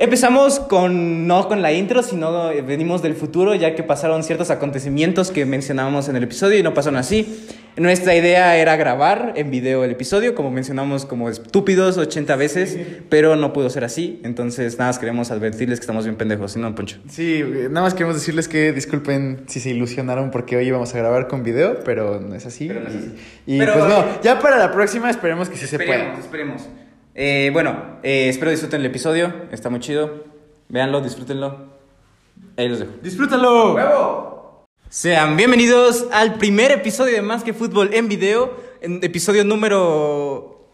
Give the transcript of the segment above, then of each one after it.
Empezamos con, no con la intro, sino venimos del futuro, ya que pasaron ciertos acontecimientos que mencionábamos en el episodio y no pasaron así. Nuestra idea era grabar en video el episodio, como mencionamos como estúpidos 80 veces, pero no pudo ser así. Entonces, nada más queremos advertirles que estamos bien pendejos, ¿sí no, Poncho? Sí, nada más queremos decirles que disculpen si se ilusionaron porque hoy íbamos a grabar con video, pero no es así. Pero no es así. Y, y Pero, pues no, ya para la próxima esperemos que sí se pueda. Esperemos, esperemos. Eh, bueno, eh, espero disfruten el episodio, está muy chido. Véanlo, disfrútenlo. Ahí los dejo. ¡Disfrútalo! Sean bienvenidos al primer episodio de Más que Fútbol en video, en episodio número...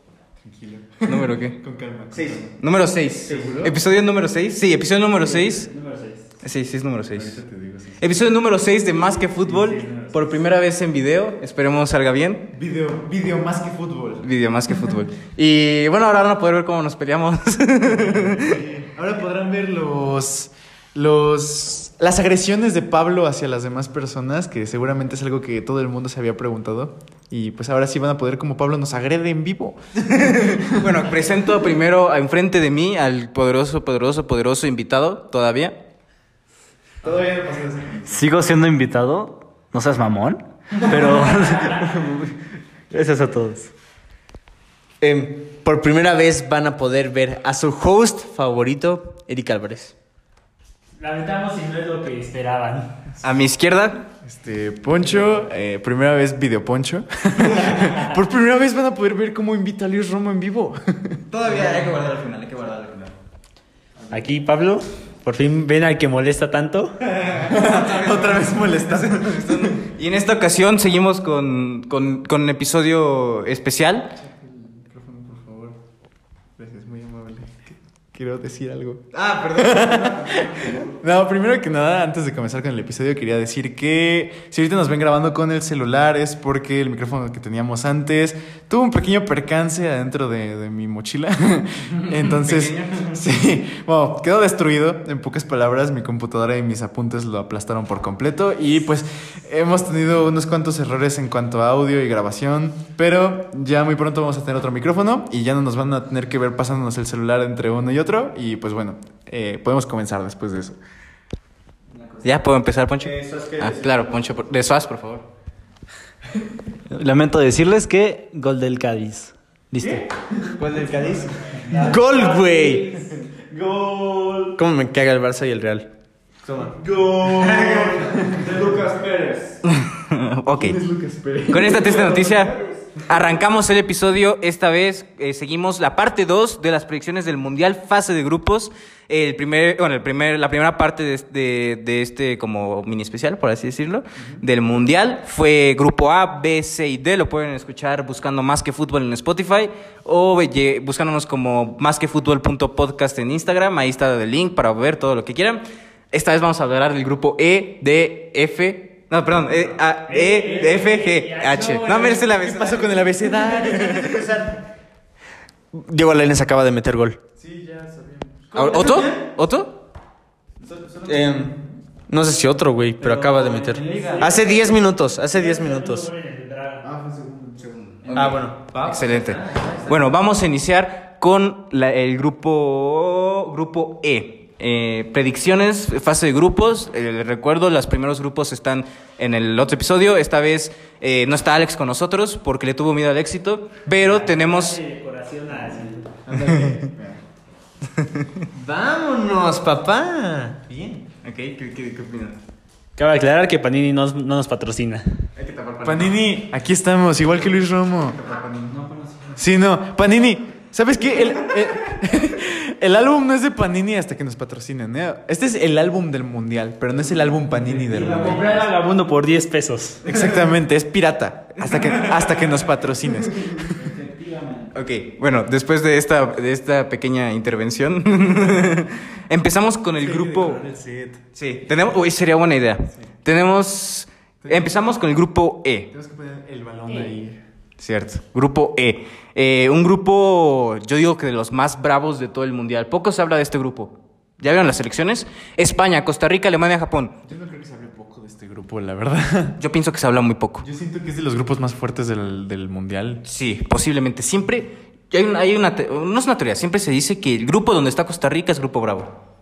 Tranquilo. ¿Número qué? Con calma. Número 6. ¿Seguro? ¿Episodio número 6? Sí, episodio número 6. Número 6. Sí, sí, es número 6. Ahorita te digo, sí. Episodio número 6 de Más que Fútbol, por primera vez en video, esperemos salga bien. Video, video más que fútbol. Video Más que Fútbol. Y bueno, ahora van a poder ver cómo nos peleamos. Ahora podrán ver los, los, las agresiones de Pablo hacia las demás personas, que seguramente es algo que todo el mundo se había preguntado. Y pues ahora sí van a poder como Pablo nos agrede en vivo. bueno, presento primero enfrente de mí al poderoso, poderoso, poderoso invitado, todavía. Todavía no eso. Sigo siendo invitado, no seas mamón, pero gracias a todos. Em, por primera vez van a poder ver a su host favorito, Eric Álvarez. Lamentamos si no es lo que esperaban. A mi izquierda, Este, Poncho, eh, primera vez video Poncho. Por primera vez van a poder ver cómo invita a Luis Romo en vivo. todavía hay que guardar al final, hay que guardar al final. Aquí Pablo, por fin ven al que molesta tanto. Otra vez molestando. Y en esta ocasión seguimos con, con, con un episodio especial. El micrófono, por favor. Gracias, muy amable. Quiero decir algo. Ah, perdón. No, primero que nada, antes de comenzar con el episodio, quería decir que si ahorita nos ven grabando con el celular es porque el micrófono que teníamos antes tuvo un pequeño percance adentro de, de mi mochila. Entonces, sí, bueno, quedó destruido. En pocas palabras, mi computadora y mis apuntes lo aplastaron por completo. Y pues hemos tenido unos cuantos errores en cuanto a audio y grabación. Pero ya muy pronto vamos a tener otro micrófono y ya no nos van a tener que ver pasándonos el celular entre uno y otro. Y pues bueno, eh, podemos comenzar después de eso. ¿Ya puedo empezar, Poncho? Eh, Suaz, ¿qué ah, claro, Poncho. De Suaz, por favor. Lamento decirles que gol del Cádiz. Listo. ¿Cuál del Cádiz? ¡Gol, güey! Gol. ¿Cómo me caga el Barça y el Real? Gol. De Lucas Pérez. ok. Lucas Pérez. Con esta triste noticia, arrancamos el episodio. Esta vez eh, seguimos la parte 2 de las predicciones del Mundial, fase de grupos. El primer, bueno, el primer, la primera parte de, de- de este como mini especial, por así decirlo, del Mundial fue grupo A, B, C y D. Lo pueden escuchar buscando Más que Fútbol en Spotify o buscándonos como más que fútbol.podcast en Instagram. Ahí está el link para ver todo lo que quieran. Esta vez vamos a hablar del grupo E, D, F. No, perdón, E, A, e F, G, H. No, merece la ¿Qué vez. pasó con el abecedario? Diego Lainez acaba de meter gol. Sí, ya sabíamos. ¿Otto? ¿Otto? Em, no sé si otro, güey, pero acaba de meter. Hace 10 minutos, hace 10 minutos. Ah, fue segundo. segundo. Ah, bueno. Excelente. Bueno, vamos a iniciar con la- el grupo, grupo E. Eh, predicciones, fase de grupos. Eh, les recuerdo, los primeros grupos están en el otro episodio. Esta vez eh, no está Alex con nosotros porque le tuvo miedo al éxito. Pero tenemos. Vámonos, papá. Bien. Ok, ¿qué, qué, qué opinas? Cabe aclarar que Panini no, no nos patrocina. Hay que tapar Panini, aquí estamos, igual que Luis Romo. Sí, no, Panini. ¿Sabes qué? El, el- el álbum no es de Panini hasta que nos patrocinen. ¿eh? Este es el álbum del mundial, pero no es el álbum Panini del mundial. Compré el vagabundo por 10 pesos. Exactamente, es pirata. Hasta que, hasta que nos patrocines. Ok, bueno, después de esta, de esta pequeña intervención, empezamos con el grupo. Sí, tenemos. Uy, sería buena idea. Tenemos. Empezamos con el grupo E. Tenemos que poner el balón ahí. Cierto. Grupo E. Eh, un grupo, yo digo que de los más bravos de todo el mundial. Poco se habla de este grupo. ¿Ya vieron las selecciones? España, Costa Rica, Alemania, Japón. Yo no creo que se hable poco de este grupo, la verdad. Yo pienso que se habla muy poco. Yo siento que es de los grupos más fuertes del, del mundial. Sí, posiblemente. Siempre, hay una, hay una no es una teoría, siempre se dice que el grupo donde está Costa Rica es Grupo Bravo.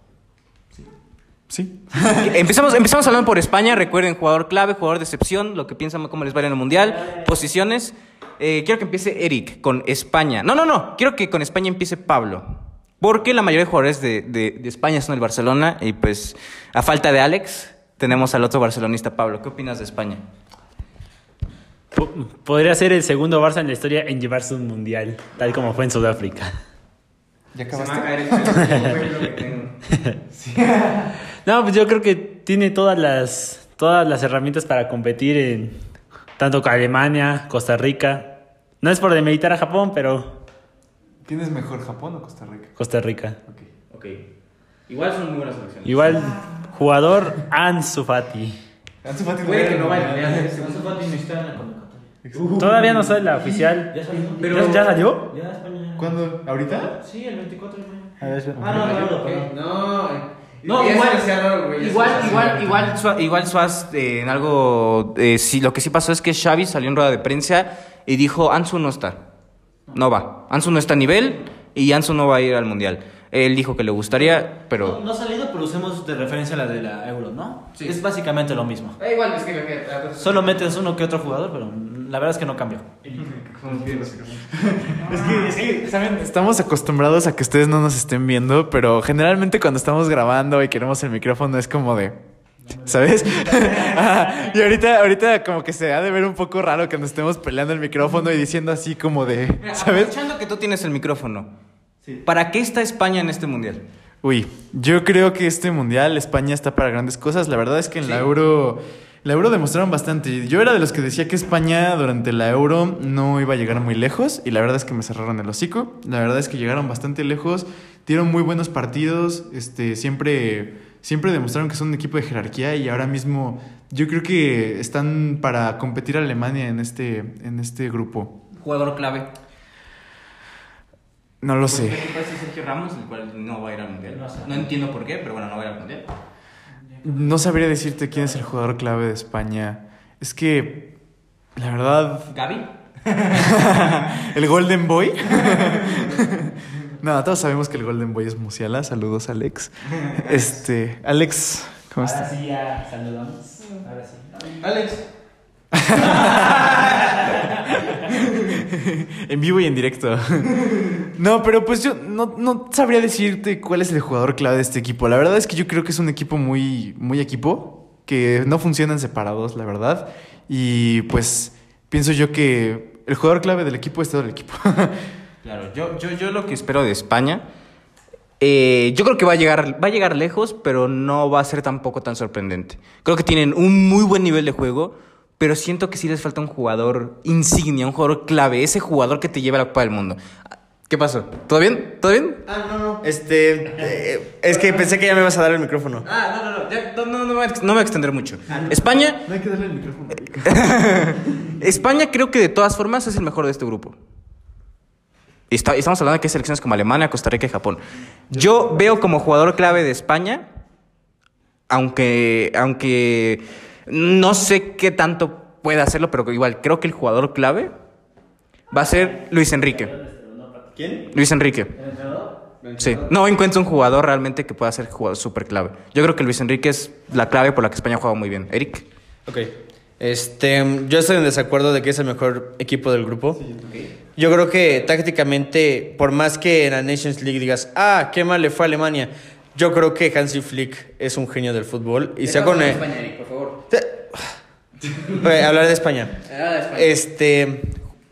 Sí. empezamos, empezamos hablando por España, recuerden, jugador clave, jugador de excepción, lo que piensan cómo les va en el Mundial, posiciones. Eh, quiero que empiece Eric con España. No, no, no, quiero que con España empiece Pablo. Porque la mayoría de jugadores de, de- de España son del Barcelona y pues a falta de Alex tenemos al otro barcelonista Pablo. ¿Qué opinas de España? Po- Podría ser el segundo Barça en la historia en llevarse un mundial, tal como fue en Sudáfrica. ¿Ya Se me va a acabaste? No, pues yo creo que tiene todas las, todas las herramientas para competir en tanto con Alemania, Costa Rica. No es por demeritar a Japón, pero ¿Quién es mejor, Japón o Costa Rica? Costa Rica. Ok. Ok. Igual son muy buenas selecciones. Igual, jugador Ansu Fati. Ansu Fati Puede que no vaya. Ansu Fati no está en la convocatoria. Todavía no sale la oficial. Ya salió. Pero- ¿Ya, ya salió? Ya España. ¿Cuándo? ¿Ahorita? Sí, el 24 de mayo. A ver, Ah, no, no, no. No, No, igual- raro, güey, igual- igual- igual- igual Suaz eh, en algo eh, sí lo que sí pasó es que Xavi salió en rueda de prensa y dijo Ansu no está no va Ansu no está a nivel y Ansu no va a ir al mundial él dijo que le gustaría pero No, no ha salido, pero usemos de referencia la de la Euro, ¿no? Sí. Es básicamente lo mismo. Eh, igual es que lo que Solo metes uno que otro jugador, pero la verdad es que no cambia. Es que, es que, ¿saben? Estamos acostumbrados a que ustedes no nos estén viendo, pero generalmente cuando estamos grabando y queremos el micrófono es como de... ¿Sabes? Y ahorita, ahorita como que se ha de ver un poco raro que nos estemos peleando el micrófono y diciendo así como de... ¿Sabes? aprovechando que tú tienes el micrófono ¿para qué está España en este mundial? Uy, yo creo que este mundial España está para grandes cosas. La verdad es que en la Euro, la Euro demostraron bastante. Yo era de los que decía que España durante la Euro no iba a llegar muy lejos y la verdad es que me cerraron el hocico. La verdad es que llegaron bastante lejos, dieron muy buenos partidos, este, siempre, siempre demostraron que son un equipo de jerarquía y ahora mismo yo creo que están para competir a Alemania en este, en este grupo. jugador clave No lo sé. ¿Qué pasa Sergio Ramos el cual no va a ir al mundial no entiendo por qué pero bueno no va a ir al mundial No sabría decirte quién es el jugador clave de España. Es que, la verdad, Gaby el Golden Boy. no, todos sabemos que el Golden Boy es Musiala. Saludos, Alex. Este, Alex, ¿cómo Ahora estás? sí ya saludamos. Ahora sí. Alex En vivo y en directo. no, pero pues yo no, no sabría decirte cuál es el jugador clave de este equipo. La verdad es que yo creo que es un equipo muy, muy equipo, que no funcionan separados, la verdad. Y pues pienso yo que el jugador clave del equipo es todo el equipo. Claro, yo, yo, yo lo que espero de España, eh, yo creo que va a, llegar, va a llegar lejos, pero no va a ser tampoco tan sorprendente. Creo que tienen un muy buen nivel de juego, pero siento que sí les falta un jugador insignia, un jugador clave, ese jugador que te lleva a la Copa del Mundo. ¿Qué pasó? ¿Todo bien? ¿Todo bien? Ah, no, no. Este. eh, es que pensé que ya me ibas a dar el micrófono. Ah, no, no, no, ya, no, no, no me voy a ex- no me voy a extender mucho. España, no hay que darle el micrófono. España creo que de todas formas es el mejor de este grupo. Y está- estamos hablando de que hay selecciones como Alemania, Costa Rica y Japón. Yo veo como jugador clave de España, aunque, aunque no sé qué tanto puede hacerlo, pero igual creo que el jugador clave va a ser Luis Enrique. ¿Quién? Luis Enrique. Sí, no encuentro un jugador realmente que pueda ser jugador súper clave. Yo creo que Luis Enrique es la clave por la que España juega muy bien. Eric. Ok. Este, yo estoy en desacuerdo de que es el mejor equipo del grupo. Yo creo que tácticamente, por más que en la Nations League digas, ah, qué mal le fue a Alemania, yo creo que Hansi Flick es un genio del fútbol. Y sea con el- por favor. Hablar de España. Este,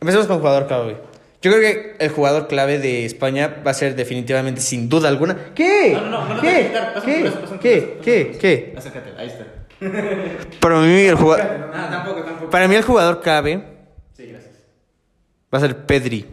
empecemos con jugador clave. Yo creo que el jugador clave de España va a ser definitivamente, sin duda alguna. ¿Qué? No, no, no, no ¿Qué? pásame ¿Qué? pásame tu ¿Qué? ¿Qué? ¿Qué? Acércate, ahí está. Para mí el jugador, Ah, tampoco, tampoco. para mí el jugador clave Sí, gracias. va a ser Pedri.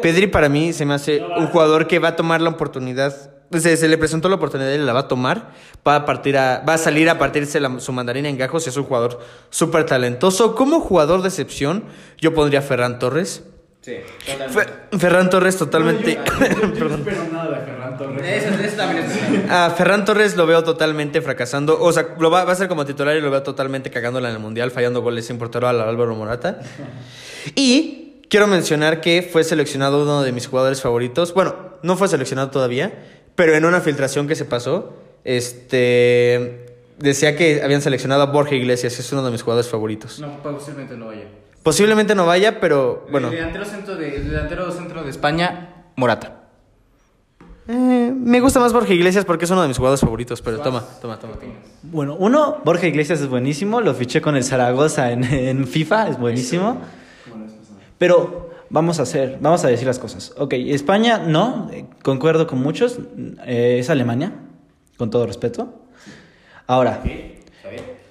Pedri para mí se me hace un jugador que va a tomar la oportunidad. Se, se le presentó la oportunidad y la va a tomar. Va a, partir a, va a salir a partirse la- su mandarina en gajos y es un jugador súper talentoso. Como jugador de excepción, yo pondría a Ferran Torres. Sí, Fe- Ferran Torres totalmente... no espero nada de Ferran Torres. Eso, eso también es A Ferran Torres lo veo totalmente fracasando. O sea, lo va, va a ser como titular y lo veo totalmente cagándola en el Mundial, fallando goles sin portero al Álvaro Morata. Y quiero mencionar que fue seleccionado uno de mis jugadores favoritos. Bueno, no fue seleccionado todavía, pero en una filtración que se pasó, este decía que habían seleccionado a Borja Iglesias, es uno de mis jugadores favoritos. No, posiblemente no vaya. Posiblemente no vaya, pero bueno. El delantero centro de, el delantero centro de España, Morata. Eh, me gusta más Borja Iglesias porque es uno de mis jugadores favoritos, pero toma, toma, toma. toma. Bueno, uno, Borja Iglesias es buenísimo, lo fiché con el Zaragoza en, en FIFA, es buenísimo. Pero vamos a hacer, vamos a decir las cosas. Ok, España no, eh, concuerdo con muchos, eh, es Alemania, con todo respeto. Ahora,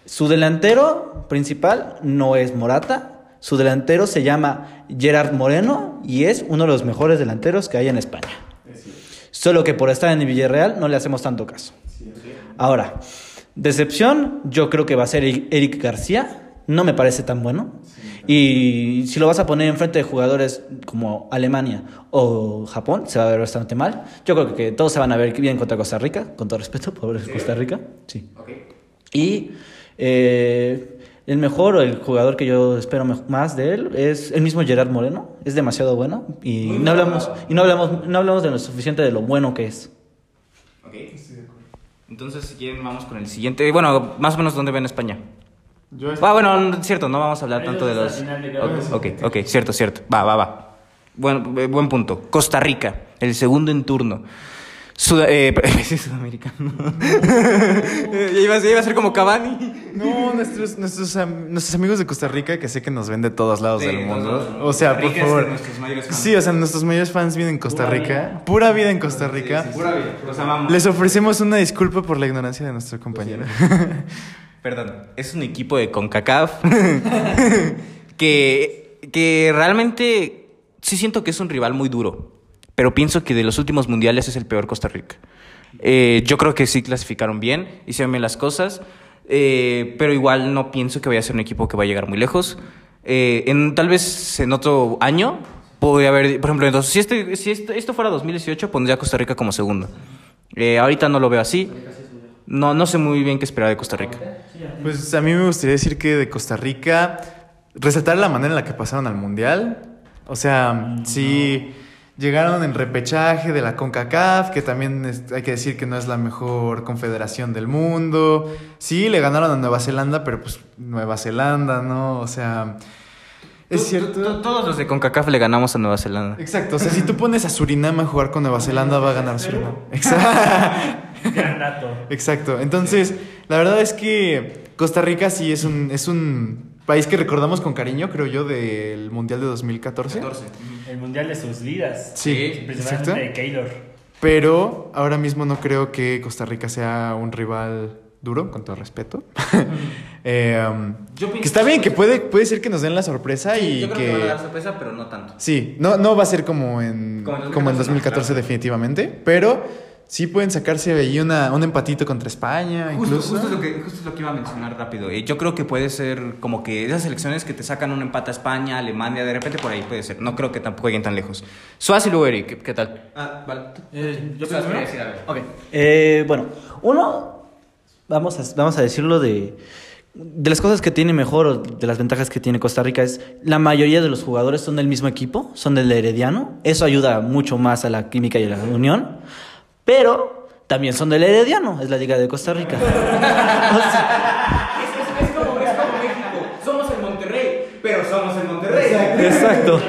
su delantero principal no es Morata, su delantero se llama Gerard Moreno y es uno de los mejores delanteros que hay en España. Solo que por estar en el Villarreal no le hacemos tanto caso. Ahora, decepción, yo creo que va a ser Eric García. No me parece tan bueno. Y si lo vas a poner enfrente de jugadores como Alemania o Japón, se va a ver bastante mal. Yo creo que todos se van a ver bien contra Costa Rica, con todo respeto por Costa Rica. Sí. Y eh, el mejor o el jugador que yo espero más de él es el mismo Gerard Moreno. Es demasiado bueno y no hablamos y no hablamos no hablamos de lo suficiente de lo bueno que es. Entonces, si quieren, vamos con el siguiente. Bueno, más o menos, ¿dónde ven España? Yo Ah, bueno, no, cierto, no vamos a hablar tanto de los... cada Ok, cierto, cierto. Va, va, va. Buen, eh, buen punto. Costa Rica, el segundo en turno. Suda- eh, sí, sudamericano. ya, iba, a- ya iba a ser como Cavani. No, nuestros, nuestros, am- nuestros amigos de Costa Rica, que sé que nos ven de todos lados Sí, del de mundo. lados. O sea, por favor. Sí, o sea, nuestros mayores fans viven en Costa Pura Rica. vida. Pura vida en Costa Rica. Pura vida, los amamos. Les ofrecemos una disculpa por la ignorancia de nuestro compañero. Perdón, es un equipo de CONCACAF que, que realmente sí siento que es un rival muy duro, pero pienso que de los últimos mundiales es el peor Costa Rica. Eh, yo creo que sí clasificaron bien, hicieron bien las cosas, eh, pero igual no pienso que vaya a ser un equipo que va a llegar muy lejos. Eh, en, tal vez en otro año podría haber, por ejemplo, entonces, si, este, si este- esto fuera 2018, pondría a Costa Rica como segundo. Ahorita no lo veo así. No, no sé muy bien qué esperar de Costa Rica. Pues a mí me gustaría decir que de Costa Rica, resaltar la manera en la que pasaron al Mundial. O sea, sí llegaron en repechaje de la CONCACAF, que también es- hay que decir que no es la mejor confederación del mundo. Sí, le ganaron a Nueva Zelanda, pero pues Nueva Zelanda, ¿no? O sea, es cierto. Todos los de CONCACAF le ganamos a Nueva Zelanda. Exacto, o sea, si tú pones a Surinam a jugar con Nueva Zelanda, va a ganar Surinam. Exacto. Exacto. Entonces, la verdad es que Costa Rica sí es un, es un país que recordamos con cariño, creo yo, del Mundial de 2014. El mundial de sus vidas. Sí, exacto. De Keylor. Pero ahora mismo no creo que Costa Rica sea un rival duro, con todo respeto. Eh, um, Yo pienso que está bien, que puede, puede ser que nos den la sorpresa y yo creo que... que, van a dar sorpresa, pero no tanto. Sí, no, no va a ser como en, Como en como en 2014, 2014 claro. definitivamente, pero sí pueden sacarse ahí una, un empatito contra España, Justo, incluso. justo es lo que, justo es lo que iba a mencionar rápido. Eh, Yo creo que puede ser como que esas selecciones que te sacan un empate a España, Alemania, de repente por ahí puede ser. No creo que tampoco lleguen tan lejos. Suaz y luego Eric, ¿qué, qué tal? Ah, vale. Eh, yo decir algo. Ok. Eh, bueno, uno, vamos a, vamos a decirlo de, de las cosas que tiene mejor o de las ventajas que tiene Costa Rica es la mayoría de los jugadores son del mismo equipo, son del Herediano. Eso ayuda mucho más a la química y a la unión. Pero también son del Herediano, es la liga de Costa Rica. O sea, Es, como, México. Somos el Monterrey, pero somos el Monterrey. Exacto.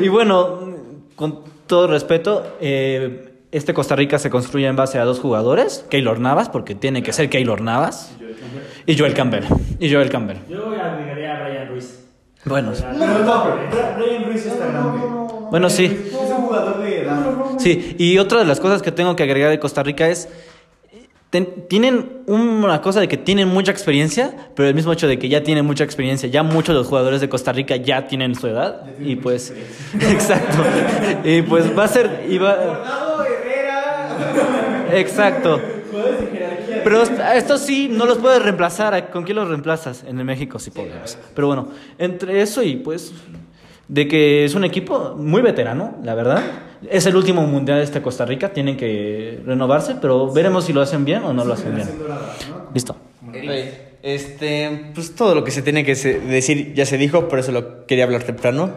Y bueno, con todo respeto, eh, este Costa Rica se construye en base a dos jugadores, Keylor Navas, porque tiene que ser Keylor Navas, y Joel Campbell. Y Joel Campbell. Yo agregaría a Brian Ruiz. Bueno, Brian Ruiz está grande. Bueno, sí. Es un jugador de edad. Sí, y otra de las cosas que tengo que agregar de Costa Rica es, ten- tienen una cosa de que tienen mucha experiencia, pero el mismo hecho de que ya tienen mucha experiencia, ya muchos de los jugadores de Costa Rica ya tienen su edad, y pues, exacto, y pues va a ser, y va, exacto. Pero est- a estos sí no los puedes reemplazar. ¿a- ¿Con quién los reemplazas? En el México sí podemos. Pero bueno, entre eso y pues de que es un equipo muy veterano, la verdad. Es el último mundial de este Costa Rica, tienen que renovarse, pero veremos si lo hacen bien o no lo hacen bien. Listo. Oye, Este, pues todo lo que se tiene que decir ya se dijo, por eso lo quería hablar temprano.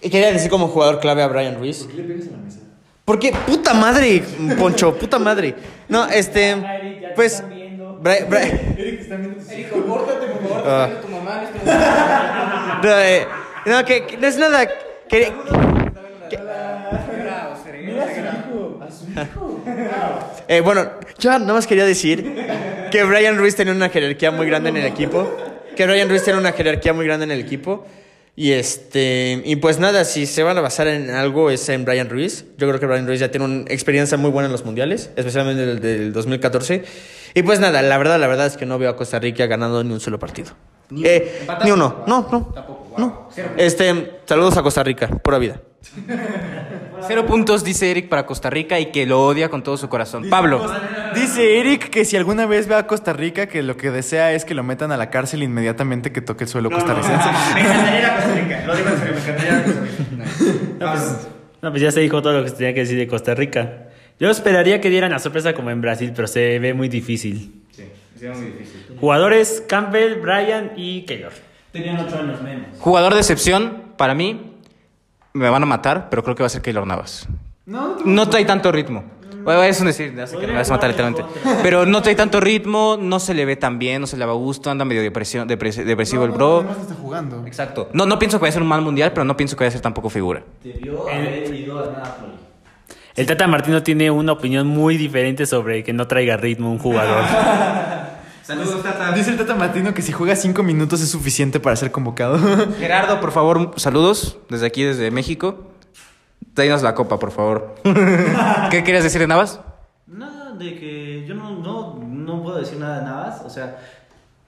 quería decir como jugador clave a Brian Ruiz. ¿Por qué? Puta madre, Poncho, puta madre. No, este, pues, Bri- Bri- Eric, compórtate, por favor. Ah. tu mamá en. No, que, que no es nada. que- Eh, bueno, yo nada más quería decir que Brian Ruiz tenía una jerarquía muy grande en el equipo. Que Brian Ruiz tiene una jerarquía muy grande en el equipo. Y este y pues nada, si se van a basar en algo es en Brian Ruiz. Yo creo que Brian Ruiz ya tiene una experiencia muy buena en los mundiales, especialmente el del 2014. Y pues nada, la verdad, la verdad es que no veo a Costa Rica ganando ni un solo partido. Ni- Eh, ni uno, no, no. Tampoco, wow. No. Este, saludos a Costa Rica, pura vida. Cero puntos, dice Eric, para Costa Rica y que lo odia con todo su corazón. Pablo. Dice Eric que si alguna vez ve a Costa Rica, que lo que desea es que lo metan a la cárcel inmediatamente que toque el suelo costarricense. Me encantaría ir a Costa Rica. Lo digo en serio, me encantaría ir a Costa Rica. No, pues, no, pues ya se dijo todo lo que se tenía que decir de Costa Rica. Yo esperaría que dieran la sorpresa como en Brasil, pero se ve muy difícil. Jugadores Campbell, Bryan y Keylor. Tenían ocho años menos. Jugador de excepción, para mí, me van a matar, pero creo que va a ser Keylor Navas. No, trae tanto ritmo. Bueno, es un decir, sé que me vas a matar literalmente. Pero no trae tanto ritmo, no se le ve tan bien, no se le va a gusto, anda medio depresión, depres- depresivo el bro. Además está jugando. Exacto. No, no pienso que vaya a ser un mal mundial, pero no pienso que vaya a ser tampoco figura. Debió haber ido a Napoli. El Tata Martino tiene una opinión muy diferente sobre que no traiga ritmo un jugador. Saludos, Tata. Dice el Tata Martino que si juega cinco minutos es suficiente para ser convocado. Gerardo, por favor, saludos desde aquí, desde México. Tráenos la copa, por favor. ¿Qué querías decir de Navas? Nada, de que yo no, no, no puedo decir nada de Navas. O sea,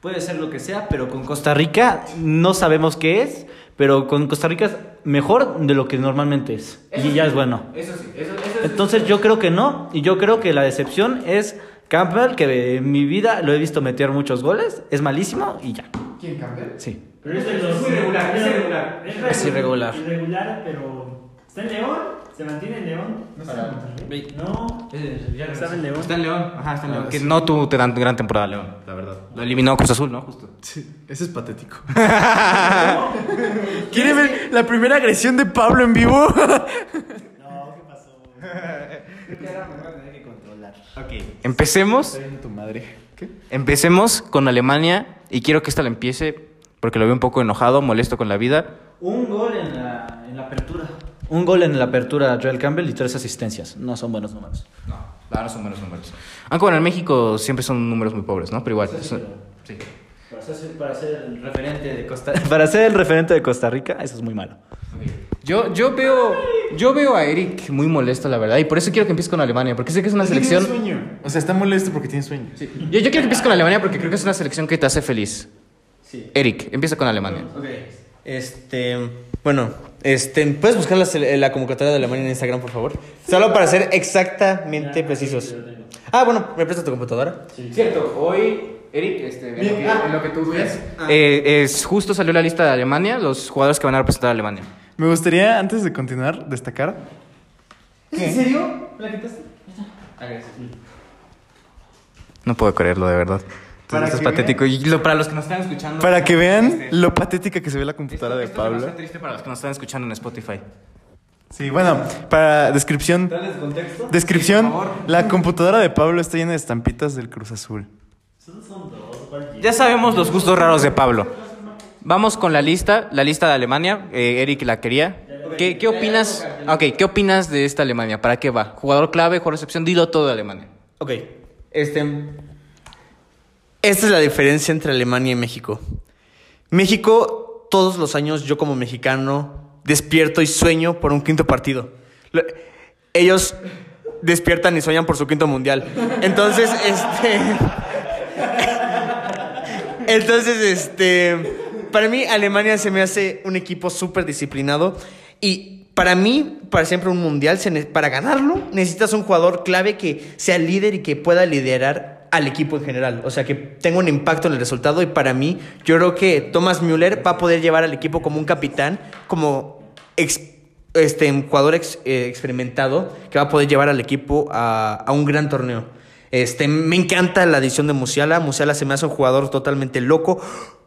puede ser lo que sea, pero con Costa Rica no sabemos qué es. Pero con Costa Rica es mejor de lo que normalmente es. y ya es bueno. Eso sí, eso, Entonces yo creo que no. Y yo creo que la decepción es Campbell, que en mi vida lo he visto meter muchos goles. Es malísimo y ya. ¿Quién Campbell? Sí. Pero es muy irregular, es irregular. Es irregular. Irregular, pero está en León, se mantiene en León. No, estaba en León. Está en León. Ajá, está en León. Que no tuvo gran, gran temporada León, la verdad. Lo eliminó Cruz Azul, ¿no? Justo. Sí, ese es patético. ¿Quiere ver la primera agresión de Pablo en vivo? Empecemos. madre. ¿Qué? Empecemos con Alemania y quiero que esta la empiece porque lo veo un poco enojado, molesto con la vida. Un gol en la, en la apertura. Un gol en la apertura Joel Campbell y tres asistencias. No son buenos números. No, la verdad son buenos números. Aunque bueno, en México siempre son números muy pobres, ¿no? Pero igual. son- sí. Para ser, para ser el referente de Costa Para ser el referente de Costa Rica, eso es muy malo. Yo, yo veo yo veo a Eric muy molesto, la verdad, y por eso quiero que empiece con Alemania, porque sé que es una selección... Tiene sueño. O sea, está molesto porque tiene sueño. Yo, yo quiero que empieces con Alemania porque creo que es una selección que te hace feliz. Eric, empieza con Alemania. Este, bueno, este, ¿puedes buscar la, la convocatoria de Alemania en Instagram, por favor? Solo para ser exactamente precisos. Ah, bueno, ¿me prestas tu computadora? Cierto, hoy, Eric, este, en, lo que, en lo que tú ves, eh, es, justo salió la lista de Alemania, los jugadores que van a representar a Alemania. Me gustaría, antes de continuar, destacar. ¿En serio? ¿La quitaste? No puedo creerlo, de verdad. Para Esto es que patético. Y lo- para los que nos están escuchando... Para que vean este, lo patética que se ve la computadora de esto es demasiado Pablo. triste para los que nos están escuchando en Spotify. Sí, bueno, para descripción. contexto? Descripción, la computadora de Pablo está llena de estampitas del Cruz Azul. Ya sabemos los gustos raros de Pablo. Vamos con la lista, la lista de Alemania. Eh, Eric la quería. ¿Qué, opinas? ¿qué opinas de esta Alemania? ¿Para qué va? Jugador clave, jugador excepción, dilo todo de Alemania. Ok, este. Esta es la diferencia entre Alemania y México. México, todos los años, yo como mexicano, despierto y sueño por un quinto partido. Lo- Ellos despiertan y sueñan por su quinto mundial. Entonces, este. Entonces, este. Para mí, Alemania se me hace un equipo súper disciplinado. Y para mí, para siempre un mundial, para ganarlo, necesitas un jugador clave que sea líder y que pueda liderar al equipo en general. O sea, que tenga un impacto en el resultado. Y para mí, yo creo que Thomas Müller va a poder llevar al equipo como un capitán, como este, jugador eh, experimentado, que va a poder llevar al equipo a, a un gran torneo. Este, me encanta la adición de Musiala. Musiala se me hace un jugador totalmente loco.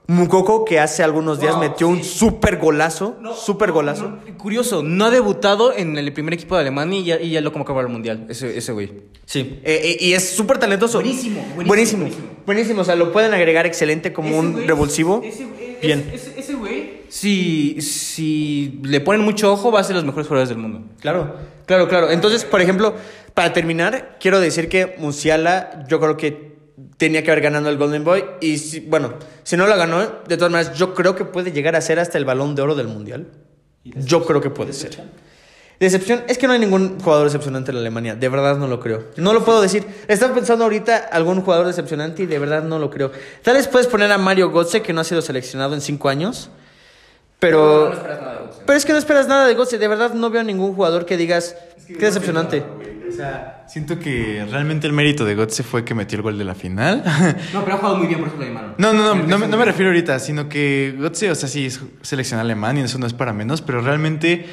Mukoko, que hace algunos días Wow, metió un súper golazo. súper golazo. No, curioso, no ha debutado en el primer equipo de Alemania y ya, y ya lo convocó para el mundial. Ese, ese güey. Sí. Eh, eh, y es súper talentoso. Buenísimo, buenísimo, buenísimo. buenísimo. Buenísimo. O sea, lo pueden agregar excelente como Ese un güey- revulsivo. Ese, ese- Bien. Ese, ese güey, si, si le ponen mucho ojo, va a ser los mejores jugadores del mundo. Claro, claro, claro. Entonces, por ejemplo, para terminar, quiero decir que Musiala, yo creo que tenía que haber ganado el Golden Boy. Y si, bueno, si no lo ganó, de todas maneras, yo creo que puede llegar a ser hasta el balón de oro del mundial. Yo creo que puede ser. Decepción, es que no hay ningún jugador decepcionante en la Alemania, de verdad no lo creo. No lo puedo decir. Estaba pensando ahorita algún jugador decepcionante y de verdad no lo creo. Tal vez puedes poner a Mario Götze, que no ha sido seleccionado en cinco años, pero... Pero es que no esperas nada de Götze, de verdad no veo ningún jugador que digas, qué decepcionante. Sea, siento que realmente el mérito de Götze fue que metió el gol de la final. No, pero ha jugado muy bien, por eso lo llamaron. No, no, no, no, me- no me refiero ahorita, sino que Götze, o sea, sí es selección alemán y eso no es para menos, pero realmente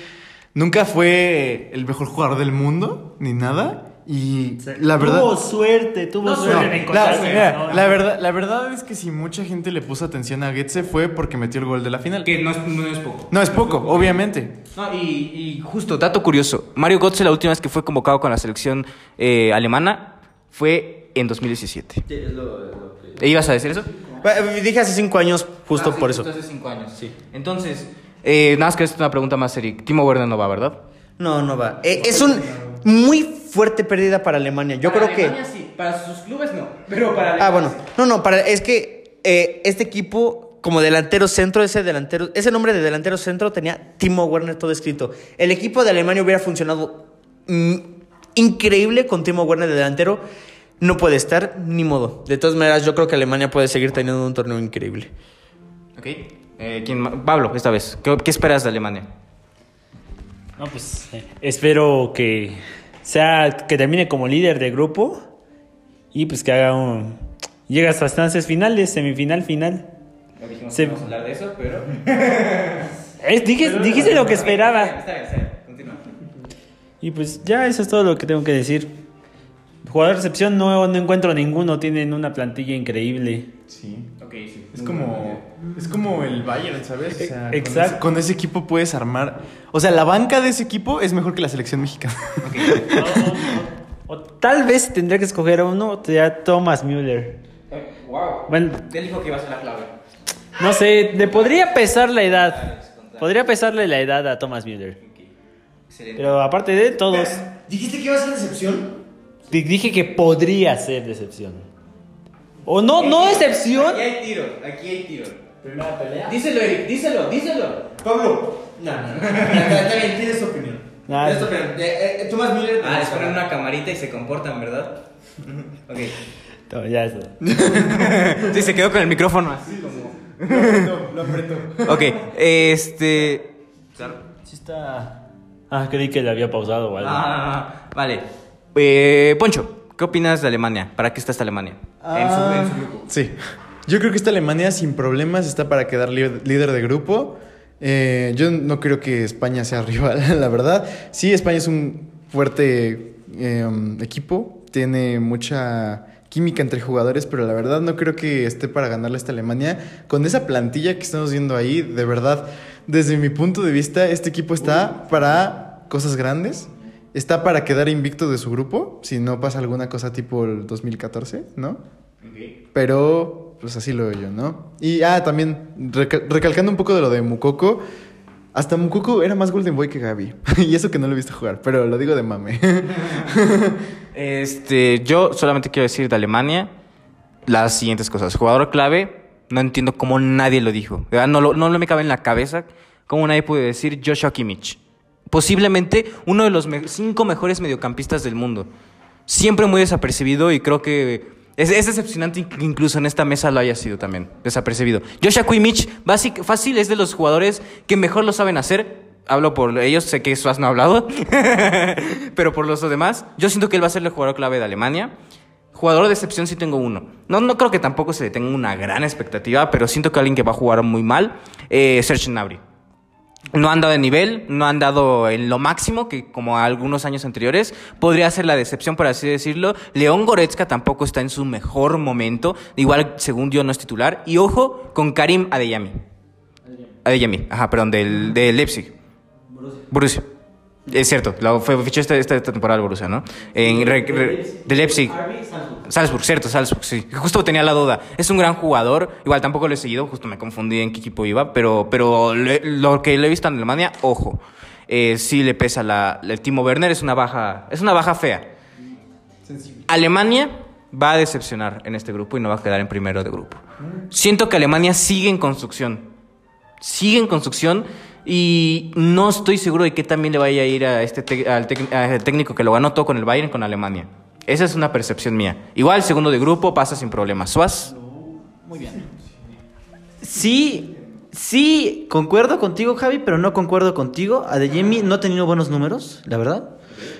nunca fue el mejor jugador del mundo, ni nada. Y la verdad... Tuvo suerte, tuvo No, suerte No, de la, encontrarse. mira, ¿no? la verdad, la verdad es que si mucha gente le puso atención a Götze fue porque metió el gol de la final. Que no es, no es poco. No es poco, obviamente. No, y, y justo, dato curioso. Mario Götze, la última vez que fue convocado con la selección eh, alemana, fue en 2017. ¿E ¿Ibas a decir eso? Bueno, Dije hace cinco años justo Ah, sí, por eso. Hace cinco años, sí. Entonces, eh, nada más que esta es una pregunta más seria. Timo Werner no va, ¿verdad? No, no va. Eh, es un muy fuerte pérdida para Alemania. Yo creo que... sí, para sus clubes no, pero para Ah, bueno. No, no, para, es que eh, este equipo, como delantero centro, ese delantero, ese nombre de delantero centro tenía Timo Werner todo escrito. El equipo de Alemania hubiera funcionado mm, increíble con Timo Werner de delantero. No puede estar, ni modo. De todas maneras, yo creo que Alemania puede seguir teniendo un torneo increíble. Ok. Eh, ¿quién Pablo, esta vez. ¿Qué, qué esperas de Alemania? No, pues eh, espero que sea que termine como líder de grupo y pues que haga un llegue hasta instancias finales, semifinal, final. No dijimos que íbamos a hablar de eso, pero... Eh, dije- dijiste lo que esperaba. Está bien, está bien. Continúa. Y pues ya eso es todo lo que tengo que decir. Jugador de excepción no, no encuentro ninguno, tienen una plantilla increíble. Sí. Ok, sí. Es como, es como el Bayern, ¿sabes? O sea, con Exacto. ese- Con ese, equipo puedes armar. O sea, la banca de ese equipo es mejor que la selección mexicana. O, o tal vez tendría que escoger a uno, ya Thomas Müller. wow. Bueno, Él dijo que iba a ser la clave. no sé, le podría pesar la edad. Podría pesarle la edad a Thomas Müller. Excelente. Pero aparte de todos, ¿Dijiste que iba a ser decepción? di- dije que podría ser decepción. O no, no decepción. Aquí hay tiro, aquí hay tiro. Primera pelea. Díselo, Eric, díselo, díselo. Pablo. No, no, no. Está bien, tienes tu opinión. Ah, Tienes tu opinión. Eh, eh, Müller. Ah, les ponen una camarita y se comportan, ¿verdad? Ok. no, ya eso. Sí, se quedó con el micrófono así como. Lo apretó. Ok, este. Sí está. Ah, creí que le había pausado o algo. Ah, vale. Eh, Poncho, ¿qué opinas de Alemania? ¿Para qué está esta Alemania? En su, en su grupo. Sí. Yo creo que esta Alemania sin problemas está para quedar líder de grupo. Eh, yo no creo que España sea rival, la verdad. Sí, España es un fuerte eh, equipo, tiene mucha química entre jugadores, pero la verdad no creo que esté para ganarle a esta Alemania. Con esa plantilla que estamos viendo ahí, de verdad, desde mi punto de vista, este equipo está para cosas grandes. Está para quedar invicto de su grupo, si no pasa alguna cosa tipo el 2014, ¿no? Pero, pues así lo veo yo, ¿no? Y, ah, también, reca- recalcando un poco de lo de Mukoko, hasta Mukoko era más Golden Boy que Gaby. y eso que no lo he visto jugar, pero lo digo de mame. Este, yo solamente quiero decir de Alemania las siguientes cosas. Jugador clave, no entiendo cómo nadie lo dijo. De verdad, No, lo- no me cabe en la cabeza cómo nadie puede decir Joshua Kimmich. Posiblemente uno de los cinco mejores mediocampistas del mundo. Siempre muy desapercibido y creo que es, es decepcionante que incluso en esta mesa lo haya sido también desapercibido. Joshua Kimmich, basic, fácil, es de los jugadores que mejor lo saben hacer. Hablo por ellos, sé que Suaz no ha hablado, pero por los demás, yo siento que él va a ser el jugador clave de Alemania. Jugador de excepción sí tengo uno. No, no creo que tampoco se le tenga una gran expectativa, pero siento que alguien que va a jugar muy mal, eh, Serge Gnabry. No han dado de nivel, no han dado en lo máximo que como algunos años anteriores. Podría ser la decepción, por así decirlo. León Goretzka tampoco está en su mejor momento. Igual, según yo, no es titular. Y ojo con Karim Adeyemi. Adeyemi, ajá, perdón, del, del Leipzig. Borussia. Es cierto, lo fue fichó esta, esta temporada el Borussia, ¿no? En, re- re- de Leipzig. Salzburg, cierto, Salzburg, sí. Justo tenía la duda. Es un gran jugador. Igual tampoco lo he seguido, justo me confundí en qué equipo iba. Pero, pero le- lo que le he visto en Alemania, ojo. Eh, sí le pesa la, el Timo Werner, es una baja, es una baja fea. Alemania va a decepcionar en este grupo y no va a quedar en primero de grupo. Siento que Alemania sigue en construcción. Sigue en construcción y no estoy seguro de que también le vaya a ir a este al al técnico que lo ganó todo con el Bayern con Alemania. Esa es una percepción mía. Igual, segundo de grupo pasa sin problemas. Suaz. Sí, sí, concuerdo contigo, Javi, pero no concuerdo contigo. Adeyemi no ha tenido buenos números, la verdad.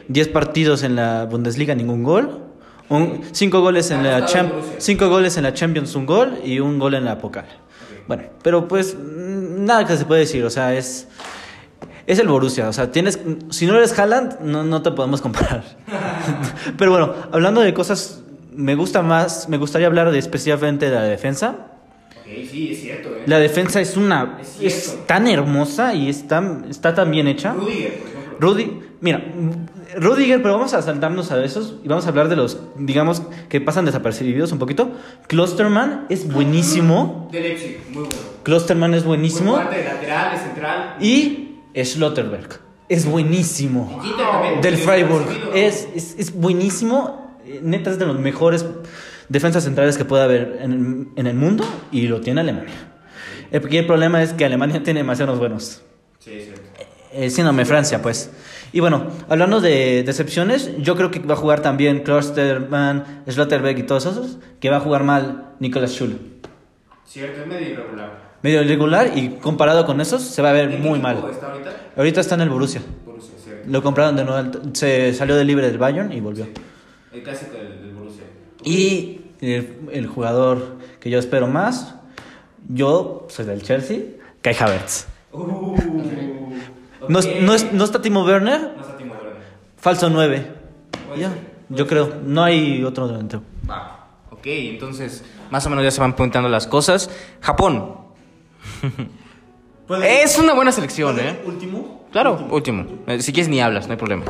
10 partidos en la Bundesliga, ningún gol. Un, cinco, goles en la Cham- cinco goles en la Champions, un gol y un gol en la Pokal. Bueno, pero pues nada que se puede decir, o sea, es es el Borussia, o sea, tienes si no eres Haaland no, no te podemos comparar. pero bueno, hablando de cosas me gusta más, me gustaría hablar de especialmente de la defensa. sí, es cierto. ¿eh? La defensa es una. Es tan hermosa y es tan- está tan bien hecha. Rudy, mira, Rudiger, pero vamos a saltarnos a esos y vamos a hablar de los, digamos, que pasan desapercibidos un poquito. Klosterman es buenísimo. De Leipzig, muy bueno. Klosterman es buenísimo. de lateral, de central. Y Schlotterberg es buenísimo. Del Freiburg. Es, es, es buenísimo. Eh, Neta es de los mejores defensas centrales que puede haber en, en el mundo y lo tiene Alemania. El pequeño problema es que Alemania tiene demasiados buenos. Sí, es cierto. Eh, síndrome Francia, pues. Y bueno, hablando de decepciones, yo creo que va a jugar también Klosterman, Schlotterberg y todos esos, que va a jugar mal Nicolas Schule. Cierto, es medio irregular. Medio irregular y comparado con esos se va a ver muy mal. está ahorita? Ahorita está en el Borussia. Lo compraron de nuevo, se salió de libre del Bayern y volvió. El clásico del, del Borussia. Y el, el jugador que yo espero más, yo soy del Chelsea, Kai Havertz. No, es- no, es- no está Timo Werner, No está Timo Werner. falso 9. Puede Ya, yo creo, no hay otro delantero. Va. Ok, entonces más o menos ya se van preguntando las cosas. Japón. Es una buena selección, ¿eh? Último. Claro, último. Eh, Si quieres ni hablas, no hay problema.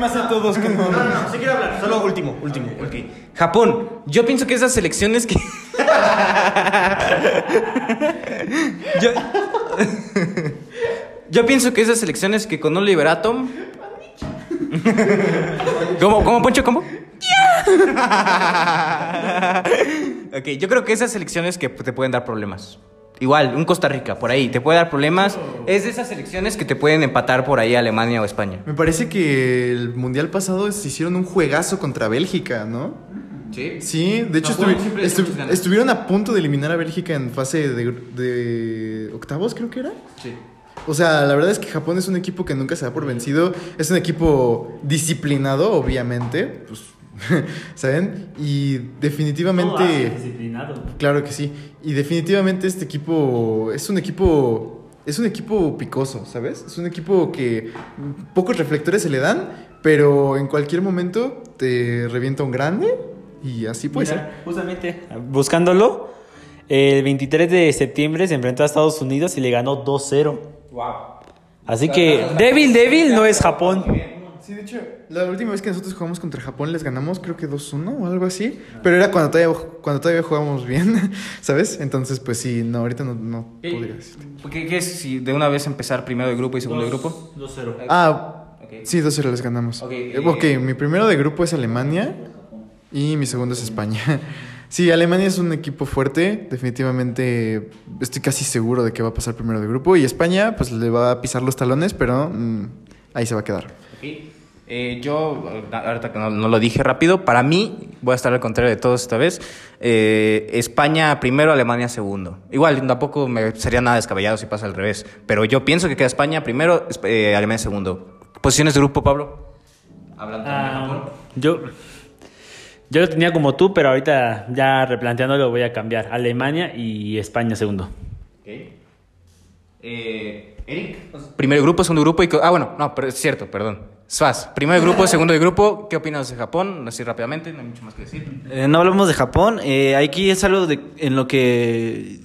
más a todos que no. Si quiero hablar, solo último, último. Ok. Japón. Yo pienso que esas selecciones que. yo... Yo pienso que esas selecciones que con un Liberatom. ¿Cómo, cómo, Poncho? ¿Cómo? ok, yo creo que esas selecciones que te pueden dar problemas. Igual, un Costa Rica, por ahí, te puede dar problemas. Es de esas selecciones que te pueden empatar por ahí Alemania o España. Me parece que el mundial pasado se hicieron un juegazo contra Bélgica, ¿no? Sí. Sí, de hecho estuvi- estu- estuvieron a punto de eliminar a Bélgica en fase de, de octavos, creo que era. Sí. O sea, la verdad es que Japón es un equipo que nunca se da por vencido. Es un equipo disciplinado, obviamente. Pues, ¿saben? Y definitivamente... disciplinado. Claro que sí. Y definitivamente este equipo es un equipo. Es un equipo picoso, ¿sabes? Es un equipo que pocos reflectores se le dan, pero en cualquier momento te revienta un grande y así puede ser. Justamente buscándolo, el 23 de septiembre se enfrentó a Estados Unidos y le ganó 2-0. Wow. Así que débil, débil no es Japón. Sí, de hecho, la última vez que nosotros jugamos contra Japón les ganamos, creo que 2-1 o algo así. Pero era cuando todavía, cuando todavía jugábamos bien, ¿sabes? Entonces, pues sí, no, ahorita no, no podría decirte. ¿Qué, qué es si de una vez empezar primero de grupo y segundo de grupo? 2-0. Ah, sí, 2-0 les ganamos. Ok, Eh, eh, ok, mi primero de grupo es Alemania y mi segundo es España. Sí, Alemania es un equipo fuerte, definitivamente estoy casi seguro de que va a pasar primero de grupo y España pues le va a pisar los talones, pero mm, ahí se va a quedar. Ok. Eh, yo, ahorita que no, no lo dije rápido, para mí, voy a estar al contrario de todos esta vez, eh, España primero, Alemania segundo. Igual, tampoco me sería nada descabellado si pasa al revés, pero yo pienso que queda España primero, eh, Alemania segundo. ¿Posiciones de grupo, Pablo? Hablando de Ah, yo, yo lo tenía como tú, pero ahorita ya replanteándolo voy a cambiar. Alemania y España segundo. Ok. Eh, Eric. Primer grupo, segundo grupo y... Ah, bueno, no, pero es cierto, perdón. Suaz, primer grupo, segundo de grupo. ¿Qué opinas de Japón? Así rápidamente, no hay mucho más que decir. Eh, no hablamos de Japón. eh, aquí es algo de, en lo que.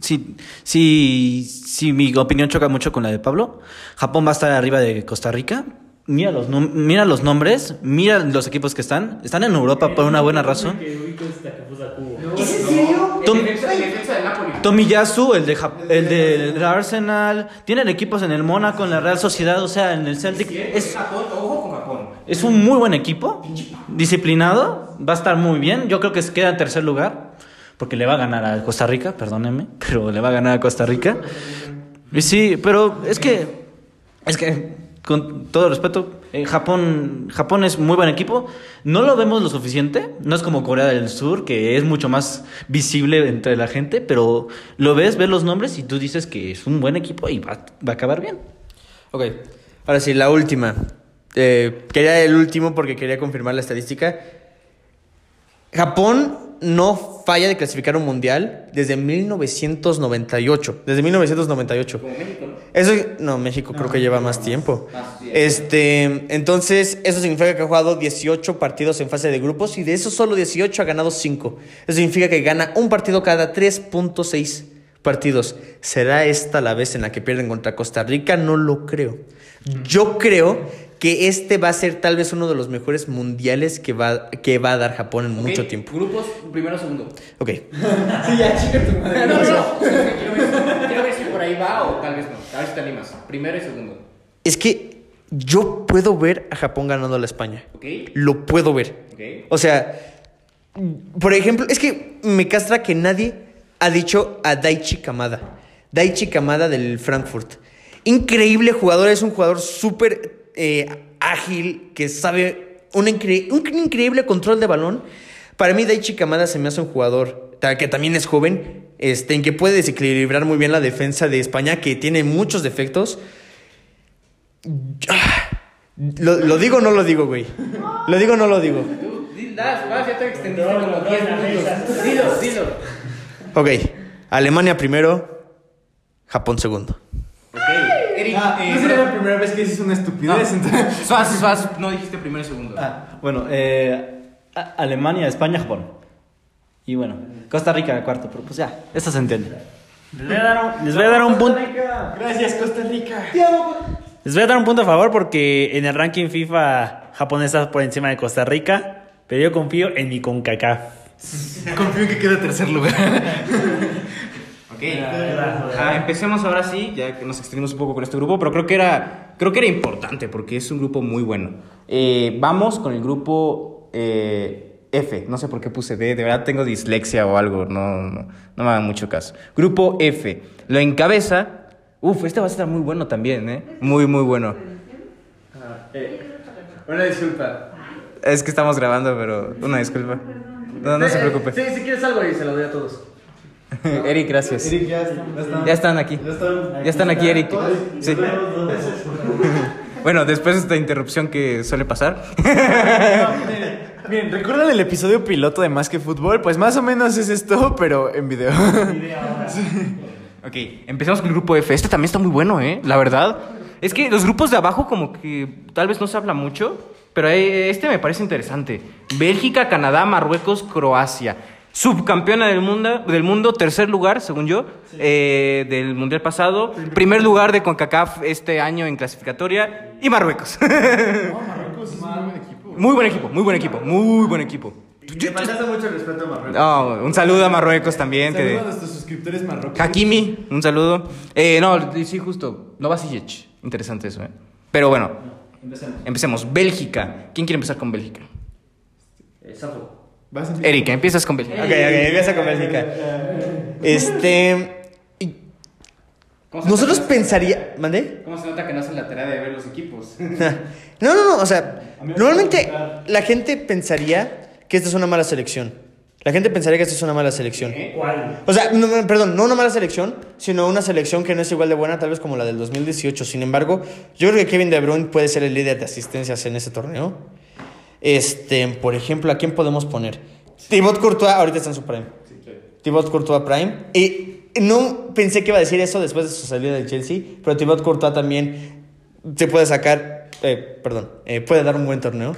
Sí, sí, sí, mi opinión choca mucho con la de Pablo. Japón va a estar arriba de Costa Rica. Mira los, mira los nombres, mira los equipos que están. Están en Europa por una buena razón. Tom- Tomiyasu, el de Jap- el del Arsenal, tienen equipos en el Mónaco, en la Real Sociedad, o sea, en el Celtic. Es, Ojo con Japón. es un muy buen equipo, disciplinado, va a estar muy bien. Yo creo que se queda en tercer lugar, porque le va a ganar a Costa Rica, perdónenme, pero le va a ganar a Costa Rica. Y sí, pero es que, es que, con todo respeto, Japón, Japón es muy buen equipo. No lo vemos lo suficiente, no es como Corea del Sur, que es mucho más visible entre la gente, pero lo ves, ves los nombres y tú dices que es un buen equipo y va, va a acabar bien. Ok, ahora sí, la última. Eh, quería el último porque quería confirmar la estadística. Japón no falla de clasificar un mundial desde 1998. Desde 1998. Eso, no, México creo que lleva más tiempo. Este, entonces, eso significa que ha jugado 18 partidos en fase de grupos y de esos solo 18 ha ganado 5. Eso significa que gana un partido cada 3.6 partidos. ¿Será esta la vez en la que pierden contra Costa Rica? No lo creo. Yo creo que este va a ser tal vez uno de los mejores mundiales que va, que va a dar Japón en mucho tiempo. Grupos, primero, segundo. Ok. No, no, no. Quiero ver, quiero ver si por ahí va o tal vez no. A ver si te animas. Primero y segundo. Es que yo puedo ver a Japón ganando a la España. ¿Ok? Lo puedo ver. Ok. O sea, por ejemplo, es que me castra que nadie ha dicho a Daichi Kamada. Daichi Kamada del Frankfurt. Increíble jugador, es un jugador súper eh, ágil, que sabe un, incre- un increíble control de balón. Para mí Daichi Kamada se me hace un jugador que también es joven, este, en que puede desequilibrar muy bien la defensa de España, que tiene muchos defectos. Ah, ¿Lo, lo digo o no lo digo, güey? ¿Lo digo o no lo digo? ya te extendiste como 10 minutos. Dilo, dilo. Ok, Alemania primero, Japón segundo. Eric, Ah, eh, no sería la primera vez que dices una estupidez. entonces- Suaz, Suaz, no dijiste primero y segundo. Ah, bueno, eh, Alemania, España, Japón. Y bueno, Costa Rica cuarto, pero pues ya, eso se entiende. Les voy a dar un, les voy a dar un punto. Gracias, Costa Rica. Les voy a dar un punto a favor porque en el ranking FIFA Japón está por encima de Costa Rica, pero yo confío en mi CONCACAF. Confío en que quede tercer lugar. Ok. Ah, empecemos ahora sí, ya que nos extendimos un poco con este grupo, pero creo que era, creo que era importante porque es un grupo muy bueno. Eh, vamos con el grupo eh, F. No sé por qué puse D, de verdad tengo dislexia o algo, no, no, no me hagan mucho caso. Grupo F. Lo encabeza. Uf, este va a estar muy bueno también, ¿eh? Muy, muy bueno. Una disculpa. Es que estamos grabando, pero una disculpa. No, no se preocupe. Sí, si quieres algo y se lo doy a todos. Eric, gracias. Eric, ya están. Ya están. Ya están aquí. Ya están. Ya están aquí, Eric. Sí. Bueno, después de esta interrupción que suele pasar. Bien, ¿recuerdan el episodio piloto de Más que Fútbol? Pues más o menos es esto, pero en video. Ok, empezamos con el grupo F. Este también está muy bueno, ¿eh? La verdad. Es que los grupos de abajo como que tal vez no se habla mucho, pero eh, este me parece interesante. Bélgica, Canadá, Marruecos, Croacia. Subcampeona del mundo, del mundo tercer lugar, según yo, eh, del mundial pasado. Primer lugar de CONCACAF este año en clasificatoria. Y Marruecos. muy buen equipo, muy buen equipo, muy buen equipo. Te faltaste mucho respeto a Marruecos. Oh, un saludo a Marruecos también. que- Saludos a nuestros suscriptores marroquíes. Hakimi, un saludo. Eh, no, sí, justo. Novasic. Interesante eso, ¿eh? Pero bueno, empecemos. Bélgica. ¿Quién quiere empezar con Bélgica? Vas a. Erika, empiezas con Bélgica. Ok, ok, empieza con Bélgica. Este. Nosotros pensaría. ¿Mandé? ¿Cómo se nota que no hacen la tarea de ver los equipos? No, no, no. O sea, normalmente la gente pensaría que esta es una mala selección. La gente pensaría que esta es una mala selección. ¿Cuál? O sea, no, no, perdón, no una mala selección, sino una selección que no es igual de buena, tal vez como la del 2018. Sin embargo, yo creo que Kevin De Bruyne puede ser el líder de asistencias en ese torneo. Este, por ejemplo, ¿a quién podemos poner? Thibaut Courtois ahorita está en su prime. Thibaut Courtois Prime. Y no pensé que iba a decir eso después de su salida del Chelsea, pero Thibaut Courtois también se puede sacar, eh, perdón, eh, puede dar un buen torneo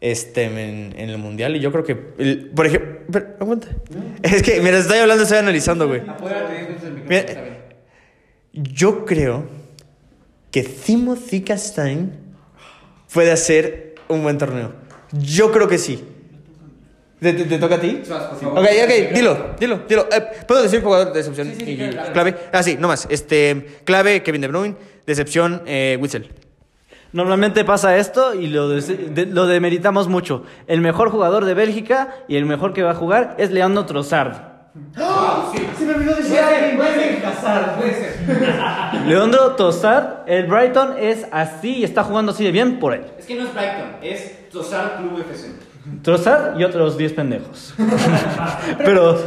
este, en, en el Mundial. Y yo creo que, el- por ejemplo, pero, aguanta. Es que, mira, estoy hablando, estoy analizando, güey. Mira, yo creo que Timothy Castagne puede hacer un buen torneo. Yo creo que sí. ¿Te, te- te toca a ti? Ok, ok, dilo, dilo, dilo. Eh, ¿Puedo decir jugador de decepción? y clave. Ah, sí, no más. Este, clave, Kevin De Bruyne. Decepción, eh, Witzel. Normalmente pasa esto y lo, de- lo demeritamos mucho. El mejor jugador de Bélgica y el mejor que va a jugar es Leandro Trossard. Leandro Trossard, el Brighton es así y está jugando así de bien por él. Es que no es Brighton, es Tosar Club FC. Trossard y otros 10 pendejos. Pero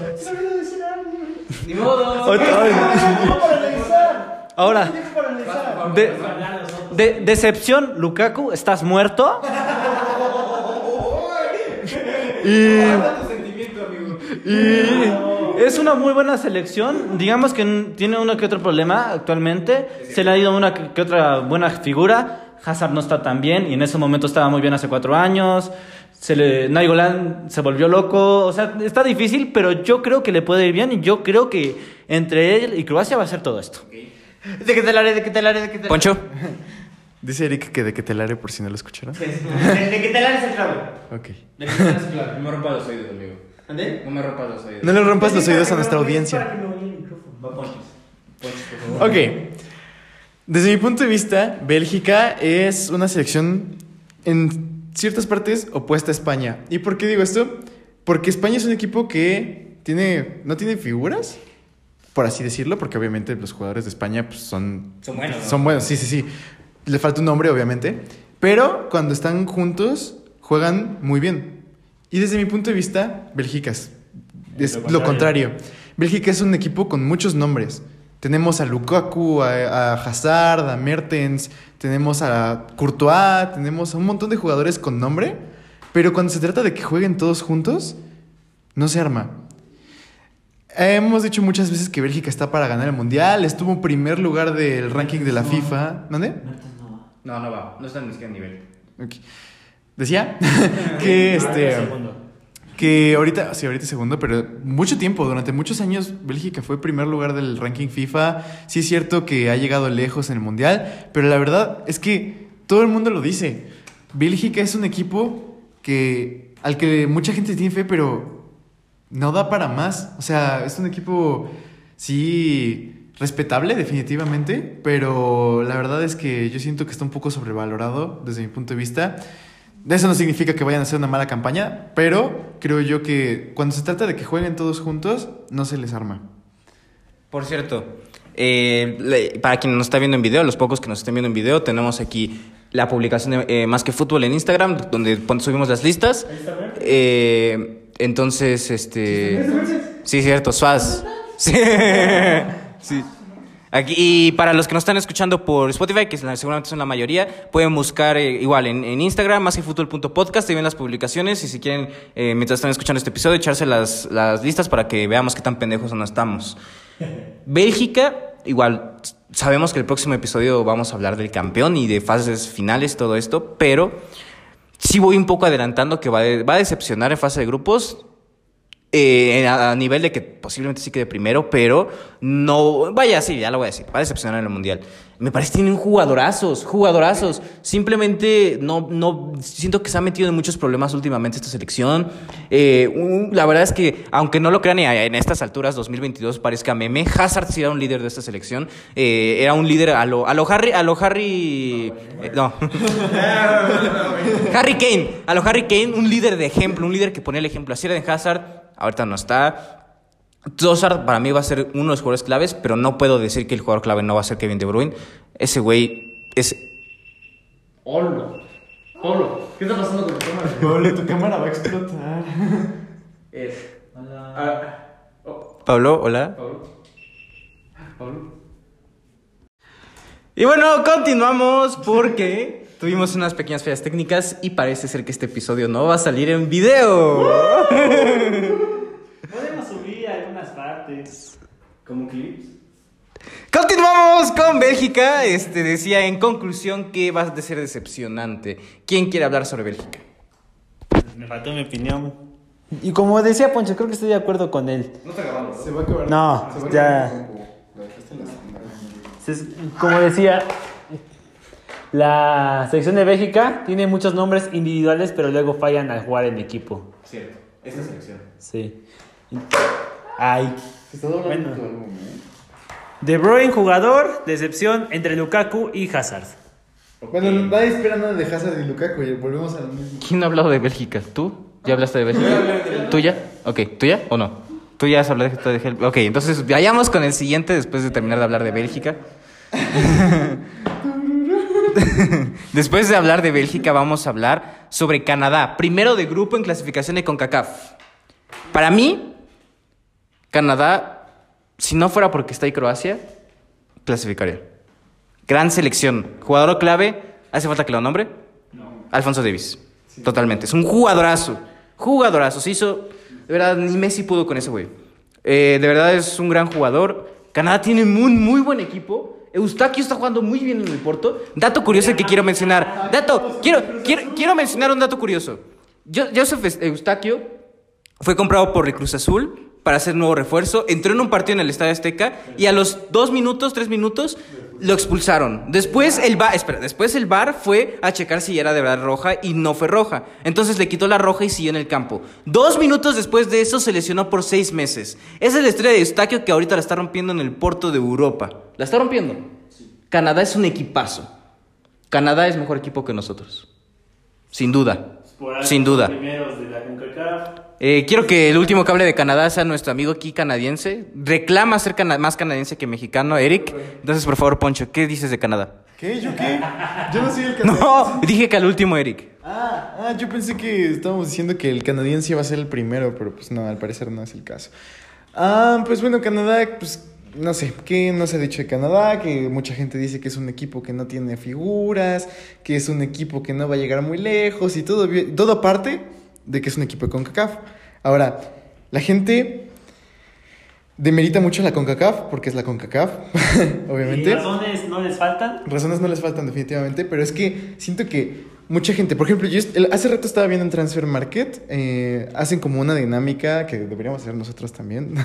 Ni modo. ahora, de- de- decepción, Lukaku, estás muerto. Y es una muy buena selección. Digamos que tiene uno que otro problema actualmente. Se le ha ido una que que otra buena figura. Hazard no está tan bien y en ese momento estaba muy bien hace cuatro años. Se le, Nainggolan se volvió loco. O sea, está difícil, pero yo creo que le puede ir bien y yo creo que entre él y Croacia va a ser todo esto. ¿De qué te la haré? ¿De qué te la haré? ¿De qué te la Poncho. Dice Eric que de que telare por si no lo escucharon. ¿De, de qué te la haré es el clave? Ok. No me rompas los oídos, amigo. ¿Ande? No me rompas los oídos. No le rompas los oídos a nuestra audiencia. Ok. Desde mi punto de vista, Bélgica es una selección en ciertas partes opuesta a España. ¿Y por qué digo esto? Porque España es un equipo que tiene, no tiene figuras, por así decirlo, porque obviamente los jugadores de España pues, son... Son buenos, ¿no? Son buenos, sí, sí, sí. Le falta un nombre, obviamente. Pero cuando están juntos, juegan muy bien. Y desde mi punto de vista, Bélgica es, es lo, contrario. Bélgica es un equipo con muchos nombres. Tenemos a Lukaku, a, a Hazard, a Mertens, tenemos a Courtois, tenemos a un montón de jugadores con nombre, pero cuando se trata de que jueguen todos juntos, no se arma. Hemos dicho muchas veces que Bélgica está para ganar el Mundial, estuvo en primer lugar del ranking de la FIFA. ¿Dónde? No, no va. No está ni siquiera a nivel. Ok. Decía que este que ahorita, sí, ahorita es segundo, pero mucho tiempo, durante muchos años, Bélgica fue primer lugar del ranking FIFA. Sí es cierto que ha llegado lejos en el Mundial, pero la verdad es que todo el mundo lo dice. Bélgica es un equipo que al que mucha gente tiene fe, pero no da para más. O sea, es un equipo, sí, respetable definitivamente, pero la verdad es que yo siento que está un poco sobrevalorado desde mi punto de vista. Eso no significa que vayan a hacer una mala campaña, pero creo yo que cuando se trata de que jueguen todos juntos, no se les arma. Por cierto, eh, le- para quien nos está viendo en video, los pocos que nos estén viendo en video, tenemos aquí la publicación de eh, Más que Fútbol en Instagram, donde subimos las listas. Eh, entonces, este... Sí, cierto, Suaz. Sí. sí. Aquí, y para los que nos están escuchando por Spotify, que seguramente son la mayoría, pueden buscar eh, igual en, en Instagram, más que fútbol.podcast, y ven las publicaciones. Y si quieren, eh, mientras están escuchando este episodio, echarse las, las listas para que veamos qué tan pendejos no estamos. Bélgica, igual, sabemos que el próximo episodio vamos a hablar del campeón y de fases finales, todo esto, pero sí voy un poco adelantando que va, de- va a decepcionar en fase de grupos. Eh, a, a nivel de que posiblemente sí quede primero, pero no. Vaya, sí, ya lo voy a decir. Va a decepcionar en el mundial. Me parece que tienen jugadorazos, jugadorazos. Simplemente no, no. Siento que se ha metido en muchos problemas últimamente esta selección. Eh, la verdad es que, aunque no lo crean, en estas alturas, 2022 parezca meme, Hazard sí era un líder de esta selección. Eh, era un líder a lo, a lo Harry. A lo Harry. no. Harry Kane, a lo Harry Kane, un líder de ejemplo, un líder que ponía el ejemplo. Así era de Hazard, ahorita no está. Trossard para mí va a ser uno de los jugadores claves, pero no puedo decir que el jugador clave no va a ser Kevin De Bruyne. Ese güey es... Polo. Polo. ¿Qué está pasando con tu cámara? Pablo, tu cámara va a explotar. Es. Ah, oh, Pablo, hola. Pablo. Pablo. Y bueno, continuamos porque tuvimos unas pequeñas fallas técnicas y parece ser que este episodio no va a salir en video. Podemos subir alguna Como clips. Continuamos con Bélgica. Este decía en conclusión que va a ser decepcionante. ¿Quién quiere hablar sobre Bélgica? Me faltó mi opinión. Y como decía Poncho, creo que estoy de acuerdo con él. Se va a acabar. No, se va a ya. acabar la- Se- Como decía, la selección de Bélgica tiene muchos nombres individuales, pero luego fallan al jugar en equipo. Cierto. Esta selección. Sí. Ay. Se está doblando Bueno. álbum, ¿eh? De Bruyne, jugador, decepción entre Lukaku y Hazard. Bueno, nadie espera nada de Hazard y Lukaku. y Volvemos a lo mismo. ¿Quién ha hablado de Bélgica? ¿Tú? ¿Ya hablaste de Bélgica? ¿Tú ya? Ok, ¿tú ya o no? ¿Tú ya has hablado de Bélgica? Ok, entonces vayamos con el siguiente después de terminar de hablar de Bélgica. Después de hablar de Bélgica, vamos a hablar sobre Canadá. Primero de grupo en clasificación de CONCACAF. Para mí, Canadá, si no fuera porque está ahí Croacia, clasificaría. Gran selección. Jugador clave, ¿hace falta que lo nombre? Alfonso Davis. Totalmente. Es un jugadorazo. Jugadorazo. Se hizo. De verdad, ni Messi pudo con ese güey. Eh, de verdad es un gran jugador. Canadá tiene muy, muy buen equipo. Eustaquio está jugando muy bien en el Porto. Dato curioso que quiero mencionar. Dato, quiero, quiero, quiero mencionar un dato curioso. Joseph Eustaquio fue comprado por el Cruz Azul para hacer nuevo refuerzo. Entró en un partido en el Estadio Azteca y a los dos minutos, tres minutos, lo expulsaron. Después el VAR, espera, después el VAR fue a checar si era de verdad roja y no fue roja. Entonces le quitó la roja y siguió en el campo. Dos minutos después de eso se lesionó por seis meses. Esa es la estrella de Eustaquio que ahorita la está rompiendo en el Porto de Europa. La está rompiendo. Canadá es un equipazo. Canadá es mejor equipo que nosotros. Sin duda. Sin duda. Primeros de la CONCACAF. Eh, quiero que el último cable de Canadá sea nuestro amigo aquí canadiense. Reclama ser cana- más canadiense que mexicano, Eric. Entonces, por favor, Poncho, ¿qué dices de Canadá? ¿Qué? ¿Yo qué? Yo no soy el canadiense. No, dije que al último, Eric. Ah, ah, yo pensé que estábamos diciendo que el canadiense iba a ser el primero, pero pues no, al parecer no es el caso. Ah, pues bueno, Canadá, pues no sé, ¿qué no se ha dicho de Canadá? Que mucha gente dice que es un equipo que no tiene figuras, que es un equipo que no va a llegar muy lejos y todo, todo aparte de que es un equipo de CONCACAF. Ahora, la gente demerita mucho la CONCACAF porque es la CONCACAF, obviamente. ¿Y razones no les faltan? Razones no les faltan definitivamente, pero es que siento que mucha gente, por ejemplo, yo hace rato estaba viendo en Transfer Market, eh, hacen como una dinámica que deberíamos hacer nosotros también,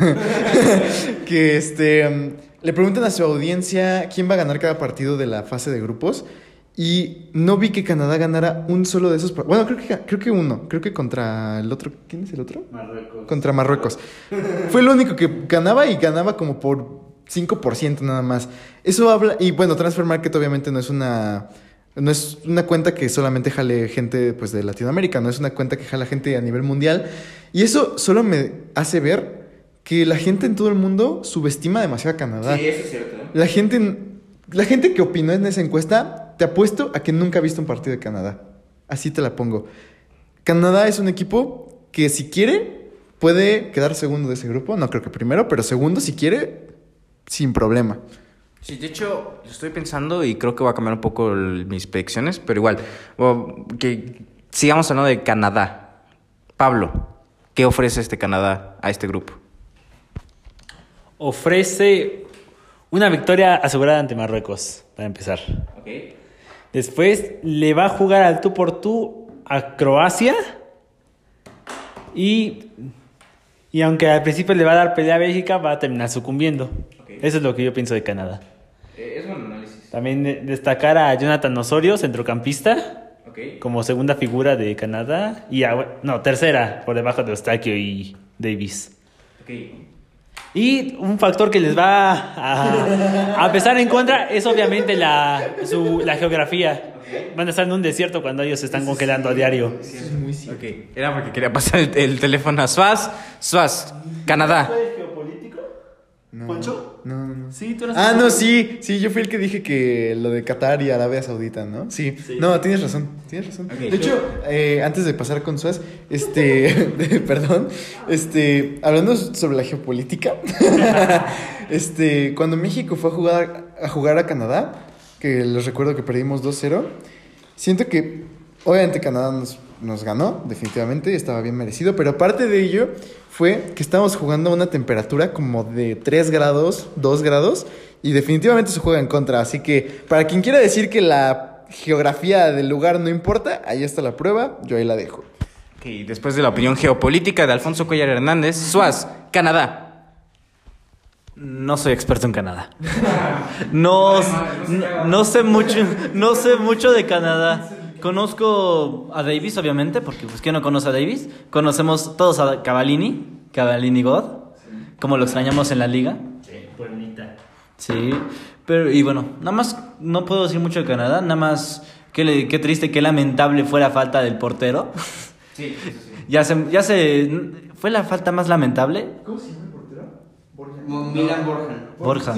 que este, le preguntan a su audiencia quién va a ganar cada partido de la fase de grupos y no vi que Canadá ganara un solo de esos, bueno, creo que, creo que uno, creo que contra el otro, ¿quién es el otro? Marruecos. contra Marruecos. Fue el único que ganaba y ganaba como por 5% nada más. Eso habla, y bueno, Transfer Market obviamente no es una, no es una cuenta que solamente jale gente pues, de Latinoamérica, no es una cuenta que jala gente a nivel mundial. Y eso solo me hace ver que la gente en todo el mundo subestima demasiado a Canadá. eso es cierto. La gente, la gente que opinó en esa encuesta, te apuesto a que nunca ha visto un partido de Canadá. Así te la pongo. Canadá es un equipo que si quiere puede quedar segundo de ese grupo. No creo que primero, pero segundo si quiere, sin problema. Sí, de hecho, estoy pensando y creo que voy a cambiar un poco el- mis predicciones, pero igual, que sigamos hablando de Canadá. Pablo, ¿qué ofrece este Canadá a este grupo? Ofrece una victoria asegurada ante Marruecos, para empezar. Después le va a jugar al tú por tú a Croacia. Y, y aunque al principio le va a dar pelea a Bélgica, va a terminar sucumbiendo. Eso es lo que yo pienso de Canadá. Es buen análisis. También de- destacar a Jonathan Osorio, centrocampista, como segunda figura de Canadá. Y a- no, tercera, por debajo de Eustaquio y Davis. Y un factor que les va a, a pesar en contra es obviamente la, su- la geografía. Van a estar en un desierto cuando ellos se están congelando a diario. Ok, era porque quería pasar el, el teléfono a Suaz. Suaz, Canadá. No, ¿Poncho? No, no, no. Sí, tú eres Ah, no, sí, sí, yo fui el que dije que lo de Qatar y Arabia Saudita, ¿no? Sí, no, tienes razón, tienes razón. De hecho, eh, antes de pasar con Suaz, este, de- perdón, este, hablando sobre la geopolítica, este, cuando México fue a jugar, a jugar a Canadá, que les recuerdo que perdimos 2-0, siento que, obviamente Canadá nos nos ganó, definitivamente, y estaba bien merecido. Pero aparte de ello, fue que estábamos jugando a una temperatura como de 3 grados, 2 grados, y definitivamente se juega en contra. Así que, para quien quiera decir que la geografía del lugar no importa, ahí está la prueba, yo ahí la dejo. Ok, después de la opinión geopolítica de Alfonso Cuellar Hernández, Suaz, Canadá. No soy experto en Canadá. No, no, no sé mucho, no sé mucho de Canadá. Conozco a Davis, obviamente, porque pues ¿quién no conoce a Davis? Conocemos todos a Cavallini, Cavallini God, como lo extrañamos en la liga. Pueblita. Sí, pero y bueno, nada más no puedo decir mucho de Canadá, nada más qué, le- qué triste, qué lamentable fue la falta del portero. Sí, Ya se, ya se, fue la falta más lamentable. Milan Borjan. Borja.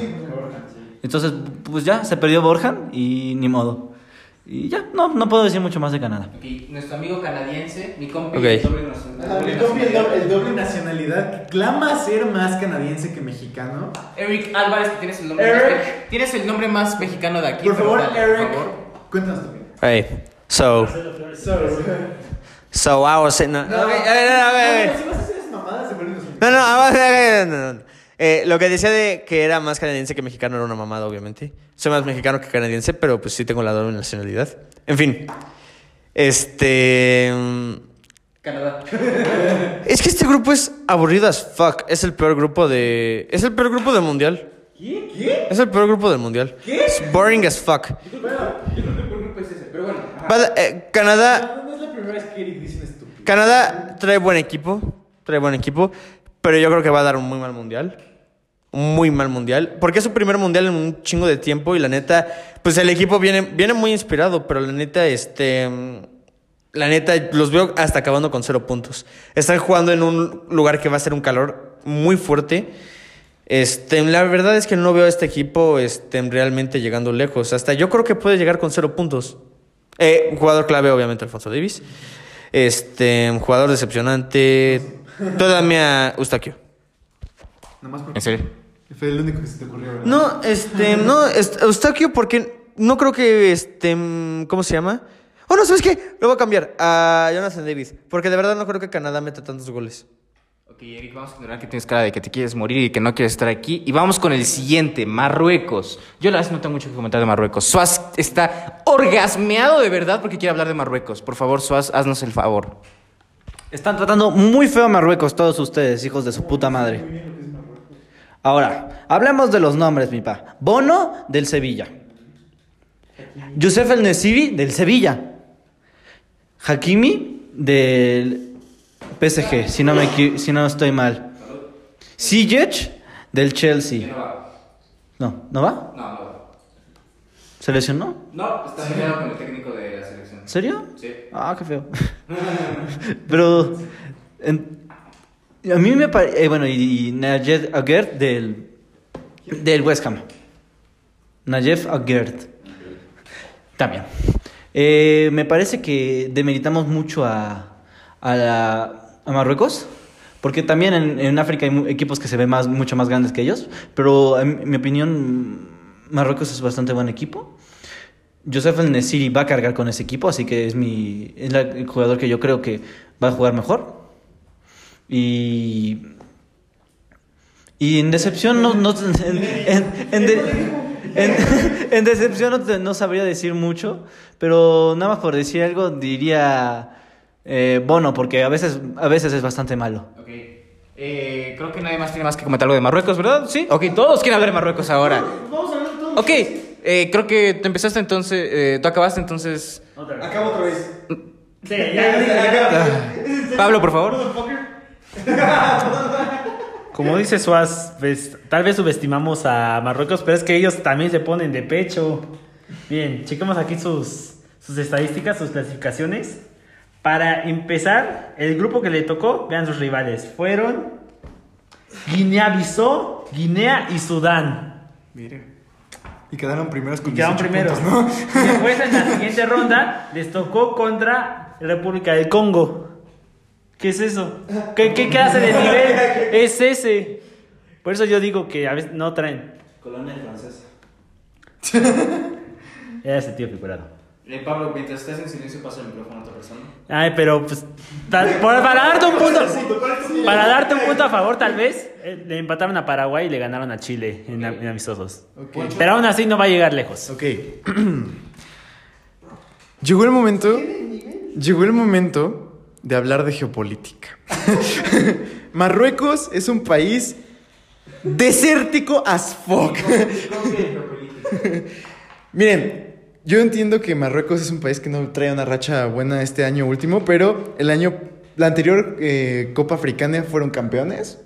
Entonces, pues ya, se perdió Borja y ni modo. Y ya, no, no puedo decir mucho más de Canadá. nuestro amigo canadiense, mi compi, Ok. el doble nacional- El doble, el doble- el doble nacionalidad clama ser más canadiense que mexicano. Eric Álvarez, que tienes el nombre Eric. más, tienes el nombre más mexicano de aquí. Por favor, dale, Eric, por favor. cuéntanos tu opinión. Hey, so, so I was saying, no, okay, no, no, no. Eh, lo que decía de que era más canadiense que mexicano era una mamada, obviamente. Soy más mexicano que canadiense, pero pues sí tengo la doble nacionalidad. En fin. Este. mm, Canadá. Es que este grupo es aburrido as fuck. Es el peor grupo de. Es el peor grupo del mundial. ¿Qué? ¿Qué? Es el peor grupo del mundial. Es boring as fuck. Va- eh, Canadá. No es la primera vez que Eric dice un estúpido. Canadá trae buen equipo, trae buen equipo, pero yo creo que va a dar un muy mal mundial. Un muy mal mundial. Porque es su primer mundial en un chingo de tiempo y la neta, pues el equipo viene, viene muy inspirado, pero la neta, este. La neta, los veo hasta acabando con cero puntos. Están jugando en un lugar que va a ser un calor muy fuerte. Este, la verdad es que no veo a este equipo este, realmente llegando lejos. Hasta yo creo que puede llegar con cero puntos. Eh, jugador clave, obviamente, Alfonso Davis. Este, jugador decepcionante. Todavía Eustaquio. Nomás porque ¿En serio? fue el único que se te ocurrió, ¿verdad? No, este, no, est- Eustaquio, porque no creo que, este, ¿cómo se llama? Oh, no, ¿sabes qué? Lo voy a cambiar a Jonathan Davis. Porque de verdad no creo que Canadá meta tantos goles. Ok, Eric, vamos a ignorar que tienes cara de que te quieres morir y que no quieres estar aquí. Y vamos con el siguiente, Marruecos. Yo la verdad no tengo mucho que comentar de Marruecos. Suaz está orgasmeado de verdad porque quiere hablar de Marruecos. Por favor, Suaz, haznos el favor. Están tratando muy feo a Marruecos todos ustedes, hijos de su puta madre. Ahora, hablemos de los nombres, mi pa. Bono, del Sevilla. Youssef El Nesiri, del Sevilla. Hakimi, del PSG, si no, me, si no estoy mal. Ziyech, del Chelsea. No, ¿no va? No, no. ¿Se lesionó? No, está peleado con el técnico de la selección. ¿En serio? Sí. Ah, qué feo. Pero a mí me parece... bueno, y, y Najed del, del West Ham. Najed Aguert. También. Eh, me parece que demeritamos mucho a, a, a Marruecos. Porque también en, en África hay equipos que se ven más, mucho más grandes que ellos. Pero en mi opinión, Marruecos es bastante buen equipo. Joseph El Nesiri va a cargar con ese equipo, así que es mi es la- el jugador que yo creo que va a jugar mejor. Y y en decepción no, no- en, en- en de- en- en decepción no, no sabría decir mucho, pero nada más por decir algo diría eh, Bono, porque a veces a veces es bastante malo. Ok. Eh, creo que nadie más tiene más que comentar algo de Marruecos, ¿verdad? Sí. Ok, todos quieren hablar de Marruecos ahora. Vamos a hablar todos. Ok, eh, creo que tú empezaste entonces, eh, tú acabaste entonces. Otra vez. Acabo otra vez. Sí, ya, ya, ya. Pablo, por favor. Como dice Suaz, pues, tal vez subestimamos a Marruecos, pero es que ellos también se ponen de pecho. Bien, chequemos aquí sus, sus estadísticas, sus clasificaciones. Para empezar, el grupo que le tocó, vean sus rivales, fueron Guinea-Bissau, Guinea y Sudán. Y quedaron primeros con Y quedaron 18 primeros. puntos, ¿no? Y Después, en la siguiente ronda, les tocó contra República del Congo. ¿Qué es eso? ¿Qué, qué clase de nivel es ese? Por eso yo digo que a veces no traen. Colonia francesa. Era ese tío figurado. Eh, Pablo, mientras estás en silencio, pasa el micrófono a otra persona. Ay, pero pues. tal- para darte un punto. Para darte un punto a favor, tal vez. eh, le empataron a Paraguay y le ganaron a Chile en, en amistosos. Pero aún así no va a llegar lejos. Ok. llegó el momento. Llegó el momento de hablar de geopolítica. Marruecos es un país desértico as fuck. Miren, yo entiendo que Marruecos es un país que no trae una racha buena este año último, pero el año, la anterior eh, Copa Africana fueron campeones.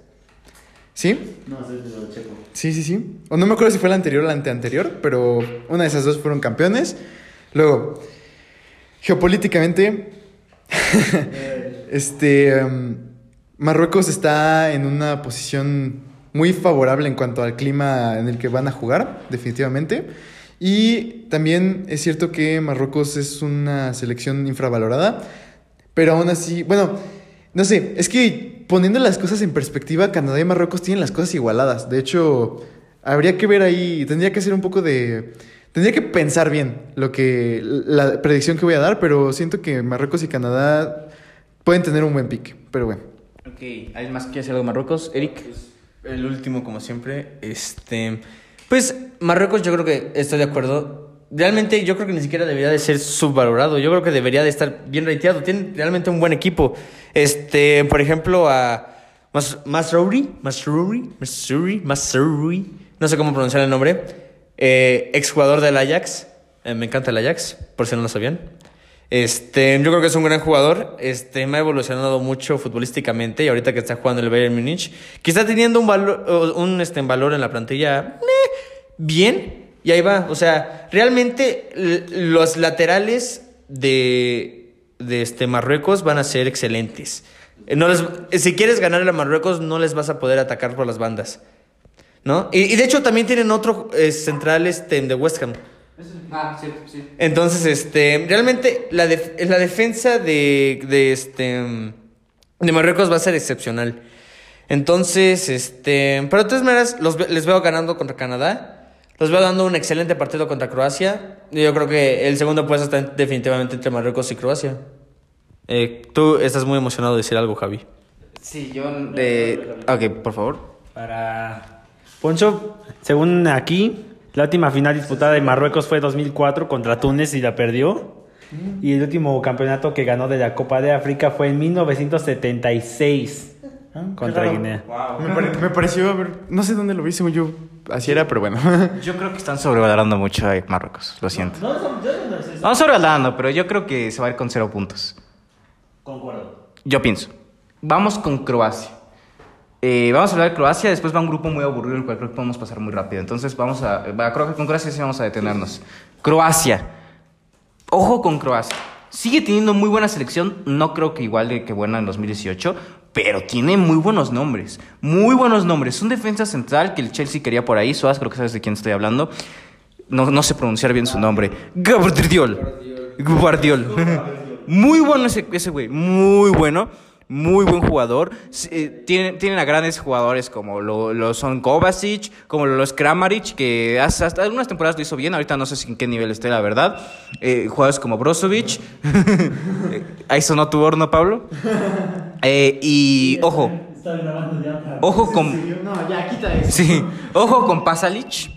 ¿Sí? No, es checo. Sí, sí, sí. O no me acuerdo si fue la anterior o la anteanterior, pero una de esas dos fueron campeones. Luego, geopolíticamente, este, em, Marruecos está en una posición muy favorable en cuanto al clima en el que van a jugar, definitivamente. Y también es cierto que Marruecos es una selección infravalorada, pero aún así, bueno, no sé, es que poniendo las cosas en perspectiva, Canadá y Marruecos tienen las cosas igualadas. De hecho, habría que ver ahí, tendría que hacer un poco de... Tendría que pensar bien lo que la predicción que voy a dar, pero siento que Marruecos y Canadá pueden tener un buen pick, pero bueno. Ok, ¿alguien más quiere hacer algo de Marruecos? Eric. El último, como siempre. Este. Pues Marruecos, yo creo que estoy de acuerdo. Realmente, yo creo que ni siquiera debería de ser subvalorado. Yo creo que debería de estar bien rateado. Tiene realmente un buen equipo. Este, por ejemplo, a Mas Masrouri, Masrouri, Masrouri. No sé cómo pronunciar el nombre. Eh, exjugador del Ajax. Eh, me encanta el Ajax, por si no lo sabían. Este, yo creo que es un gran jugador. Este, me ha evolucionado mucho futbolísticamente y ahorita que está jugando el Bayern Múnich, que está teniendo un valor, un este, valor en la plantilla bien y ahí va. O sea, realmente los laterales de, de este Marruecos van a ser excelentes. Eh, No les, si quieres ganar a Marruecos, no les vas a poder atacar por las bandas. ¿No? Y, y de hecho también tienen otro eh, central este, de West Ham. Ah, sí, sí. Entonces, este, realmente la, def- la defensa de, de, este, de Marruecos va a ser excepcional. Entonces, este, pero de todas maneras, los, les veo ganando contra Canadá. Los veo dando un excelente partido contra Croacia. Y Yo creo que el segundo puesto está en- definitivamente entre Marruecos y Croacia. Eh, tú estás muy emocionado de decir algo, Javi. Sí, yo de... Ok, por favor. Para Poncho, según aquí, la última final disputada de Marruecos fue 2004 contra Túnez y la perdió. Y el último campeonato que ganó de la Copa de África fue en 1976 contra raro. Guinea. Me, pare- me pareció, a ver, no sé dónde lo vi, según yo, así era, pero bueno. Yo creo que están sobrevalorando mucho a Marruecos, lo siento. No sobrevalorando, pero yo creo que se va a ir con cero puntos. Concuerdo. Yo pienso. Vamos con Croacia. Eh, vamos a hablar de Croacia, después va un grupo muy aburrido, el cual creo que podemos pasar muy rápido. Entonces vamos a... va, creo que con Croacia sí vamos a detenernos. Croacia. Ojo con Croacia. Sigue teniendo muy buena selección, no creo que igual de que buena en 2018, pero tiene muy buenos nombres. Muy buenos nombres. Un defensa central que el Chelsea quería por ahí, Suaz, creo que sabes de quién estoy hablando. No, no sé pronunciar bien su nombre. Gabriel. Guardiol. Muy bueno ese ese güey, muy bueno. Muy buen jugador. S- eh, tienen, tienen a grandes jugadores como lo, lo son Kovacic, como lo es Kramaric, que hasta algunas temporadas lo hizo bien. Ahorita no sé si en qué nivel esté, la verdad. Eh, jugadores como Brozovic. Ahí sonó tu horno, Pablo. Eh, y ojo, ojo con. No, ya, quita eso. Sí, ojo con Pasalic,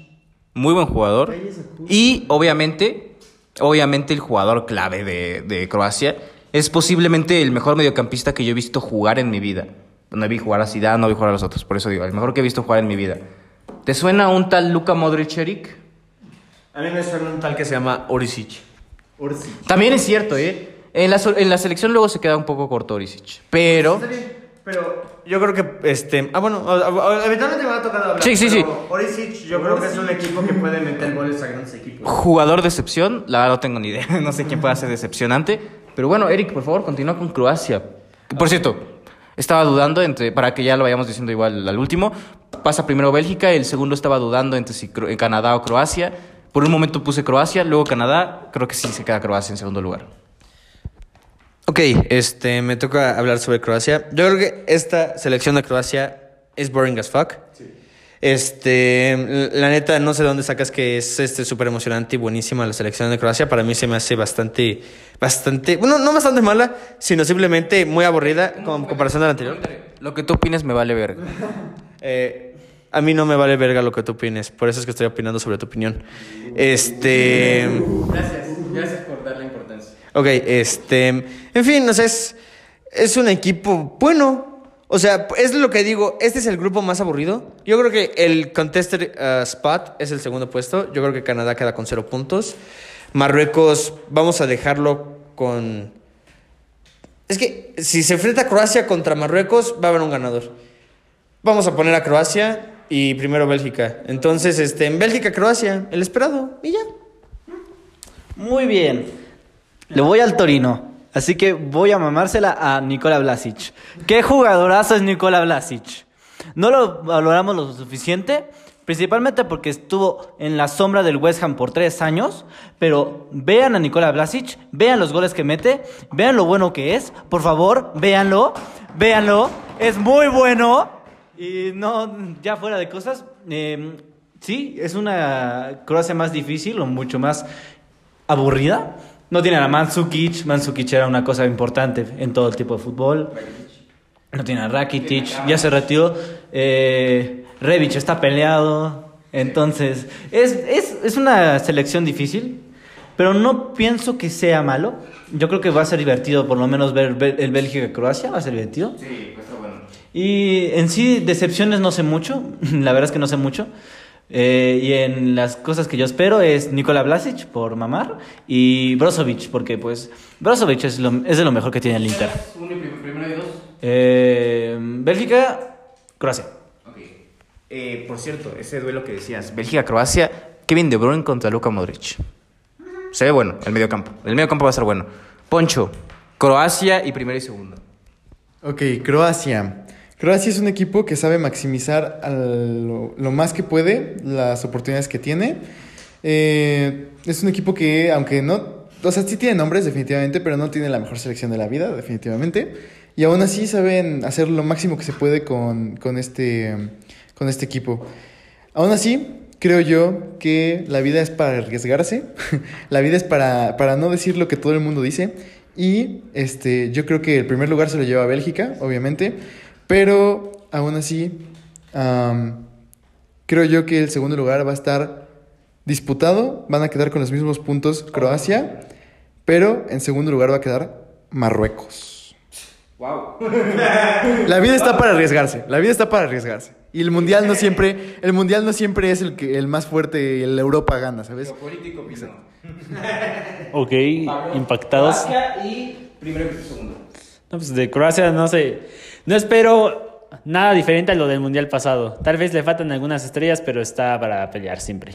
muy buen jugador. Y obviamente, obviamente el jugador clave de, de Croacia es posiblemente el mejor mediocampista que yo he visto jugar en mi vida. No vi jugar a Zidane, no vi jugar a los otros, por eso digo, el mejor que he visto jugar en mi vida. ¿Te suena un tal Luka Modric, Eric? A mí me suena un tal que se llama Orisic. También es cierto, ¿eh? En la, en la selección luego se queda un poco corto Orisic, pero... Pero yo creo que, este... Ah, bueno, eventualmente me va a tocar hablar. Sí, sí, sí. pero Orisic yo creo que es un equipo que puede meter goles a grandes equipos. Jugador de excepción, la verdad no tengo ni idea. No sé quién puede ser decepcionante. Pero bueno, Eric, por favor, continúa con Croacia. Por cierto, estaba dudando entre, para que ya lo vayamos diciendo igual al último. Pasa primero Bélgica, el segundo estaba dudando entre si Cro- Canadá o Croacia. Por un momento puse Croacia, luego Canadá. Creo que sí se queda Croacia en segundo lugar. Ok, este, me toca hablar sobre Croacia. Yo creo que esta selección de Croacia es boring as fuck. Este, la neta, no sé de dónde sacas que es este súper emocionante y buenísima la selección de Croacia. Para mí se me hace bastante, bastante, bueno, no bastante mala, sino simplemente muy aburrida con comparación a la anterior. Lo que tú opines me vale verga. Eh, a mí no me vale verga lo que tú opines, por eso es que estoy opinando sobre tu opinión. Este. Gracias, gracias por darle importancia. Ok, este. En fin, no sé, es, es un equipo bueno. O sea, es lo que digo, este es el grupo más aburrido. Yo creo que el contested uh, spot es el segundo puesto. Yo creo que Canadá queda con cero puntos. Marruecos, vamos a dejarlo con. Es que si se enfrenta Croacia contra Marruecos, va a haber un ganador. Vamos a poner a Croacia y primero Bélgica. Entonces, este, en Bélgica, Croacia, el esperado, y ya. Muy bien. Le voy al Torino. Así que voy a mamársela a Nikola Vlasic. ¿Qué jugadorazo es Nikola Vlasic? No lo valoramos lo suficiente, principalmente porque estuvo en la sombra del West Ham por tres años. Pero vean a Nikola Vlasic, vean los goles que mete, vean lo bueno que es. Por favor, véanlo, véanlo. Es muy bueno. Y no, ya fuera de cosas, eh, sí, es una Croacia más difícil o mucho más aburrida. No tiene a Mandzukic. Mandzukic era una cosa importante en todo el tipo de fútbol. No tiene a Rakitic. Ya se retiró. Eh, está peleado. Entonces, es, es, es una selección difícil. Pero no pienso que sea malo. Yo creo que va a ser divertido, por lo menos, ver, ver el Bélgica-Croacia. Va a ser divertido. Sí, pues está bueno. Y en sí, decepciones no sé mucho. La verdad es que no sé mucho. Eh, y en las cosas que yo espero es Nikola Vlasic por mamar y Brozovic, porque pues Brozovic es, lo, es de lo mejor que tiene el Inter. Uno y prim- primero y dos. Eh, Bélgica, Croacia. Ok. Eh, por cierto, ese duelo que decías, Bélgica-Croacia, Kevin De Bruyne contra Luka Modric. Se ve bueno, el medio campo. El medio campo va a ser bueno. Poncho, Croacia y primero y segundo. Ok, Croacia. Croacia es un equipo que sabe maximizar lo, lo más que puede las oportunidades que tiene. Eh, es un equipo que, aunque no, o sea, sí tiene nombres definitivamente, pero no tiene la mejor selección de la vida definitivamente. Y aún así saben hacer lo máximo que se puede con, con este, con este equipo. Aún así, creo yo que la vida es para arriesgarse, la vida es para, para no decir lo que todo el mundo dice. Y este, yo creo que el primer lugar se lo lleva Bélgica, obviamente, pero aún así, creo yo que el segundo lugar va a estar disputado, van a quedar con los mismos puntos Croacia, pero en segundo lugar va a quedar Marruecos. Wow. La vida está para arriesgarse, la vida está para arriesgarse. Y el mundial no siempre, el mundial no siempre es el que el más fuerte y el Europa gana, ¿sabes? político, Ok, impactados. Croacia y primero y segundo. No, pues de Croacia no sé. No espero nada diferente a lo del mundial pasado. Tal vez le faltan algunas estrellas, pero está para pelear siempre.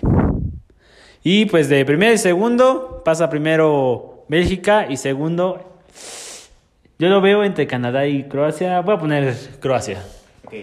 Y pues de primero y segundo pasa primero Bélgica y segundo. Yo lo veo entre Canadá y Croacia. Voy a poner Croacia. Ok.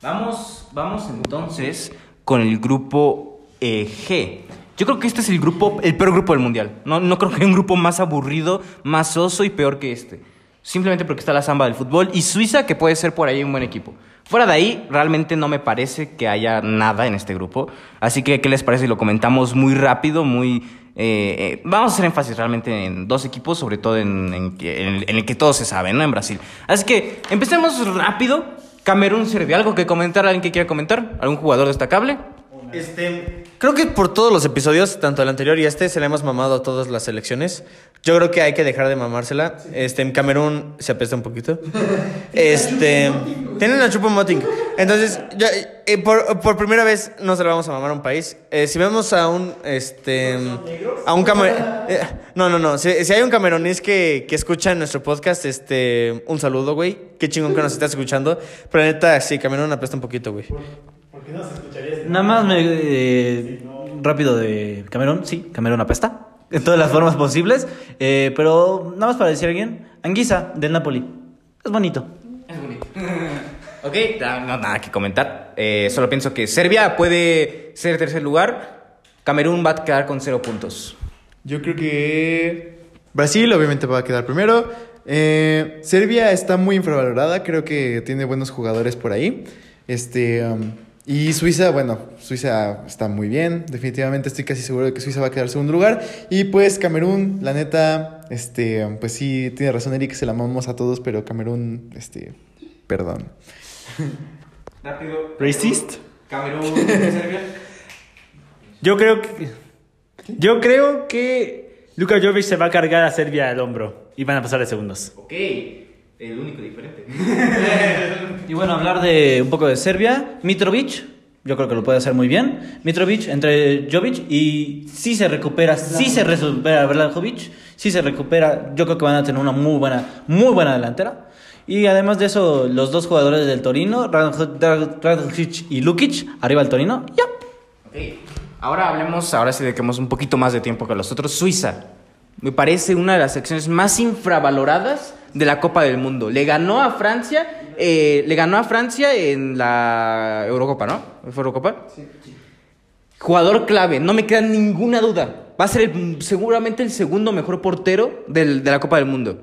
Vamos, vamos entonces con el grupo eh, G. Yo creo que este es el grupo, el peor grupo del mundial. No, no creo que haya un grupo más aburrido, más oso y peor que este. Simplemente porque está la samba del fútbol y Suiza, que puede ser por ahí un buen equipo. Fuera de ahí, realmente no me parece que haya nada en este grupo. Así que, ¿qué les parece lo comentamos muy rápido, muy... eh, eh, vamos a hacer énfasis realmente en dos equipos, sobre todo en, en el que todo se sabe, ¿no? En Brasil. Así que empecemos rápido. Camerún, Serbia. ¿Algo que comentar? ¿Alguien que quiera comentar? ¿Algún jugador destacable? Este, creo que por todos los episodios, tanto el anterior y este, se le hemos mamado a todas las selecciones. Yo creo que hay que dejar de mamársela. Este, en Camerún se apesta un poquito. Este, tienen a Chupomoting. Entonces, ya, eh, por, por primera vez no se le vamos a mamar a un país. Eh, si vemos a un, este, a un camer, eh, no, no, no. Si, si hay un camerunís que, que escucha nuestro podcast, este, un saludo, güey. Qué chingón que nos estás escuchando. Pero neta, sí, Camerún apesta un poquito, güey. Nada más me, eh, rápido de Camerún. Sí, Camerún apesta. En todas las formas posibles. Eh, pero nada más para decir a alguien. Anguisa, del Napoli. Es bonito. Es bonito. ok, no, no, nada que comentar. Eh, solo pienso que Serbia puede ser tercer lugar. Camerún va a quedar con cero puntos. Yo creo que Brasil obviamente va a quedar primero. Eh, Serbia está muy infravalorada, creo que tiene buenos jugadores por ahí. Este, um, Y Suiza, bueno, Suiza está muy bien, definitivamente estoy casi seguro de que Suiza va a quedar en segundo lugar. Y pues Camerún, la neta, este, pues sí, tiene razón Eric, se la amamos a todos, pero Camerún, este, perdón. Rápido. ¿Racist? Camerún, Serbia. Yo creo que. Yo creo que Luka Jovic se va a cargar a Serbia al hombro y van a pasar de segundos. Ok, el único diferente. Y bueno, hablar de un poco de Serbia. Mitrovic, yo creo que lo puede hacer muy bien. Mitrovic entre Jovic y si se recupera, si se recupera Vlahovic, si se recupera, yo creo que van a tener una muy buena, muy buena delantera. Y además de eso, los dos jugadores del Torino, Radonjic y Lukic, arriba el Torino, ya. Ok, ahora hablemos, ahora sí dediquemos un poquito más de tiempo que los otros. Suiza, me parece una de las secciones más infravaloradas de la Copa del Mundo. Le ganó a Francia, eh, le ganó a Francia en la Eurocopa, ¿no? ¿Fue Eurocopa? Sí. Jugador clave, no me queda ninguna duda. Va a ser el- seguramente el segundo mejor portero del- de la Copa del Mundo.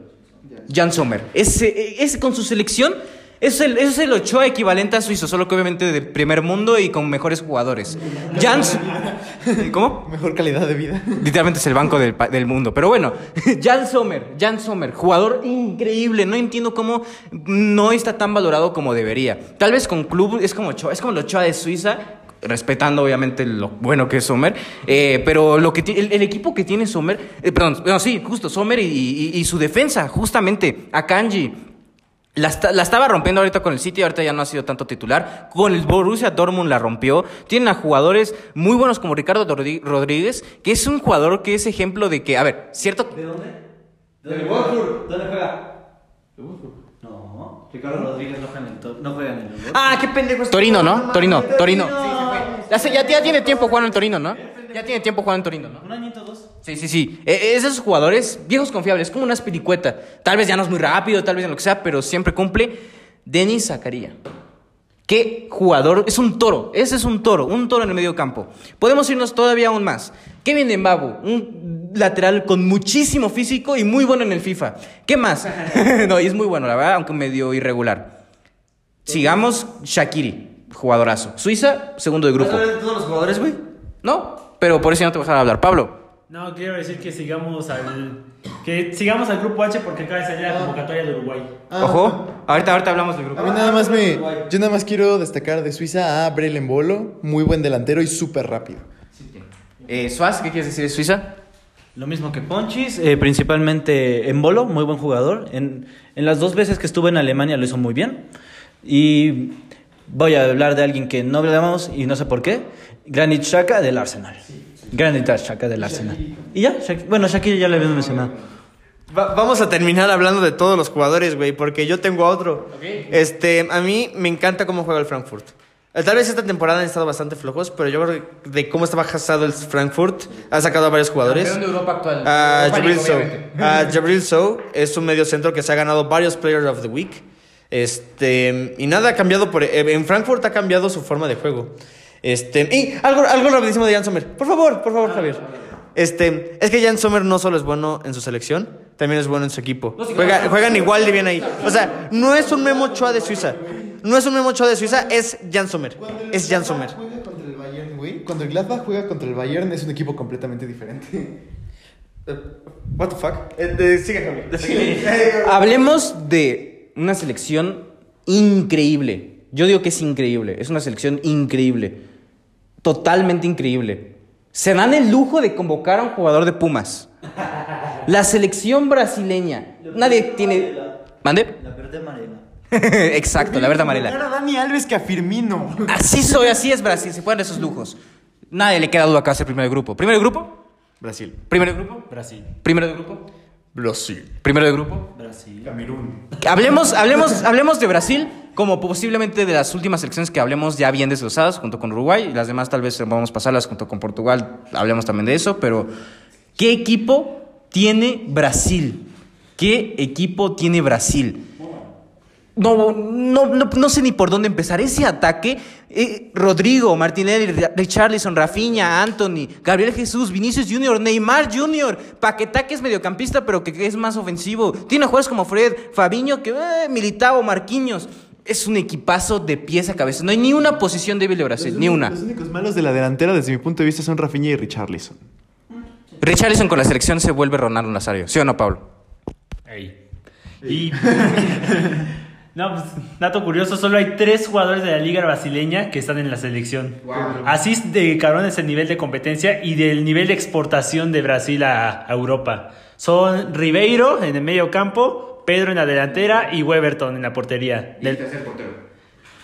Jan Sommer. Ese, ese con su selección, es el, es el Ochoa equivalente a suizo, solo que obviamente de primer mundo y con mejores jugadores. Jan, ¿Cómo? Mejor calidad de vida. Literalmente es el banco del, del mundo. Pero bueno, Jan Sommer, Jan Sommer, jugador increíble. No entiendo cómo no está tan valorado como debería. Tal vez con club es como Ochoa, es como el Ochoa de Suiza. Respetando obviamente lo bueno que es Sommer, eh, pero lo que el, el equipo que tiene Sommer, eh, perdón, no, sí, justo Sommer y, y- y su defensa, justamente, Akanji, la, la estaba rompiendo ahorita con el City, ahorita ya no ha sido tanto titular. Con el Borussia Dortmund la rompió. Tienen a jugadores muy buenos como Ricardo Rodríguez, que es un jugador que es ejemplo de que, a ver, cierto... ¿De dónde? ¿Dónde ¿Dónde juega? Ricardo Rodríguez no juega en el, to- no juega en el Ah, qué pendejo es. Torino, ¿no? Torino, Torino. Se. Ya, sé- ya, ya tiene tiempo jugando en Torino, ¿no? Ya tiene tiempo jugando en Torino, ¿no? Un añito, dos. Sí, sí, sí. Eh, Es de esos jugadores viejos confiables, como una espiricueta. Tal vez ya no es muy rápido, tal vez en lo que sea, pero siempre cumple. Denis Zakaria. Qué jugador, es un toro, ese es un toro, un toro en el medio campo. Podemos irnos todavía aún más. Kevin Mbabu, un lateral con muchísimo físico y muy bueno en el FIFA. ¿Qué más? no, y es muy bueno, la verdad, aunque medio irregular. Sigamos, Shakiri, jugadorazo. Suiza, segundo de grupo. todos los jugadores, güey? No, pero por eso ya no te voy a dejar hablar. Pablo. No, quiero decir que sigamos al. Que sigamos al grupo H porque acaba de salir la convocatoria de Uruguay. Ojo, ahorita, ahorita hablamos del grupo. A mí nada más me. Yo nada más quiero destacar de Suiza a Brelen Bolo, muy buen delantero y súper rápido. Eh, Suaz, ¿qué quieres decir de Suiza? Lo mismo que Ponchis, eh, principalmente en Bolo, muy buen jugador. En, en las dos veces que estuve en Alemania lo hizo muy bien. Y voy a hablar de alguien que no hablamos y no sé por qué. Granit Xhaka del Arsenal. Granit Xhaka del Arsenal. Y ya, bueno, Shakira ya le habíamos mencionado. Va- vamos a terminar hablando de todos los jugadores, güey, porque yo tengo a otro. Este, a mí me encanta cómo juega el Frankfurt. Eh, Tal vez esta temporada han estado bastante flojos, pero yo creo que de cómo estaba basado el Frankfurt, ha sacado a varios jugadores. Campeón de Europa actual. Europa Jabril obviamente. A Jabril Sow es un medio centro que se ha ganado varios Players of the Week. Este, y nada ha cambiado por eh, en Frankfurt ha cambiado su forma de juego. Este, y algo algo rapidísimo de Jan Sommer. Por favor, por favor, Javier. Este, es que Jan Sommer no solo es bueno en su selección, también es bueno en su equipo. Juega- juegan igual de bien ahí. O sea, no es un Memo Ochoa de Suiza. No es un Memo Ochoa de Suiza, es Jan Sommer. Es Jan Sommer. Juega contra el Bayern, güey. Cuando el Gladbach juega contra el Bayern es un equipo completamente diferente. What the fuck? Eh, eh, sigue, Javier. Hablemos de una selección increíble. Yo digo que es increíble. Es una selección increíble. Totalmente increíble. Se dan el lujo de convocar a un jugador de Pumas. La selección brasileña. Nadie tiene. ¿Mande? La verde amarela. Exacto, la verdad amarela. a Dani Alves que a Firmino. Así soy, así es Brasil. Se pueden esos lujos. Nadie le queda duda que va a ser primero de grupo. ¿Primero de grupo? Brasil. ¿Primero de grupo? Brasil. ¿Primero de grupo? Brasil. ¿Primero de grupo? Brasil. Camerún. Hablemos, hablemos, hablemos de Brasil como posiblemente de las últimas selecciones que hablemos ya bien desglosadas junto con Uruguay y las demás tal vez vamos a pasarlas junto con Portugal, hablemos también de eso, pero ¿qué equipo tiene Brasil? ¿Qué equipo tiene Brasil? No, no, no, no sé ni por dónde empezar. Ese ataque, eh, Rodrigo, Martinelli, Richarlison, Rafinha, Anthony, Gabriel Jesús, Vinicius Junior, Neymar Junior, Paquetá que es mediocampista pero que, que es más ofensivo. Tiene jugadores como Fred, Fabiño, que eh, Militao, Marquinhos. es un equipazo de pies a cabeza. No hay ni una posición débil de Brasil, ni una. Los únicos malos de la delantera, desde mi punto de vista, son Rafinha y Richarlison. Richarlison con la selección se vuelve Ronaldo Nazario. ¿Sí o no, Pablo? Ahí. Y. no, pues, dato curioso: solo hay tres jugadores de la liga brasileña que están en la selección. Así es de cabrón es el nivel de competencia y del nivel de exportación de Brasil a, a Europa. Son Ribeiro en el medio campo, Pedro en la delantera y Weberton en la portería. Del,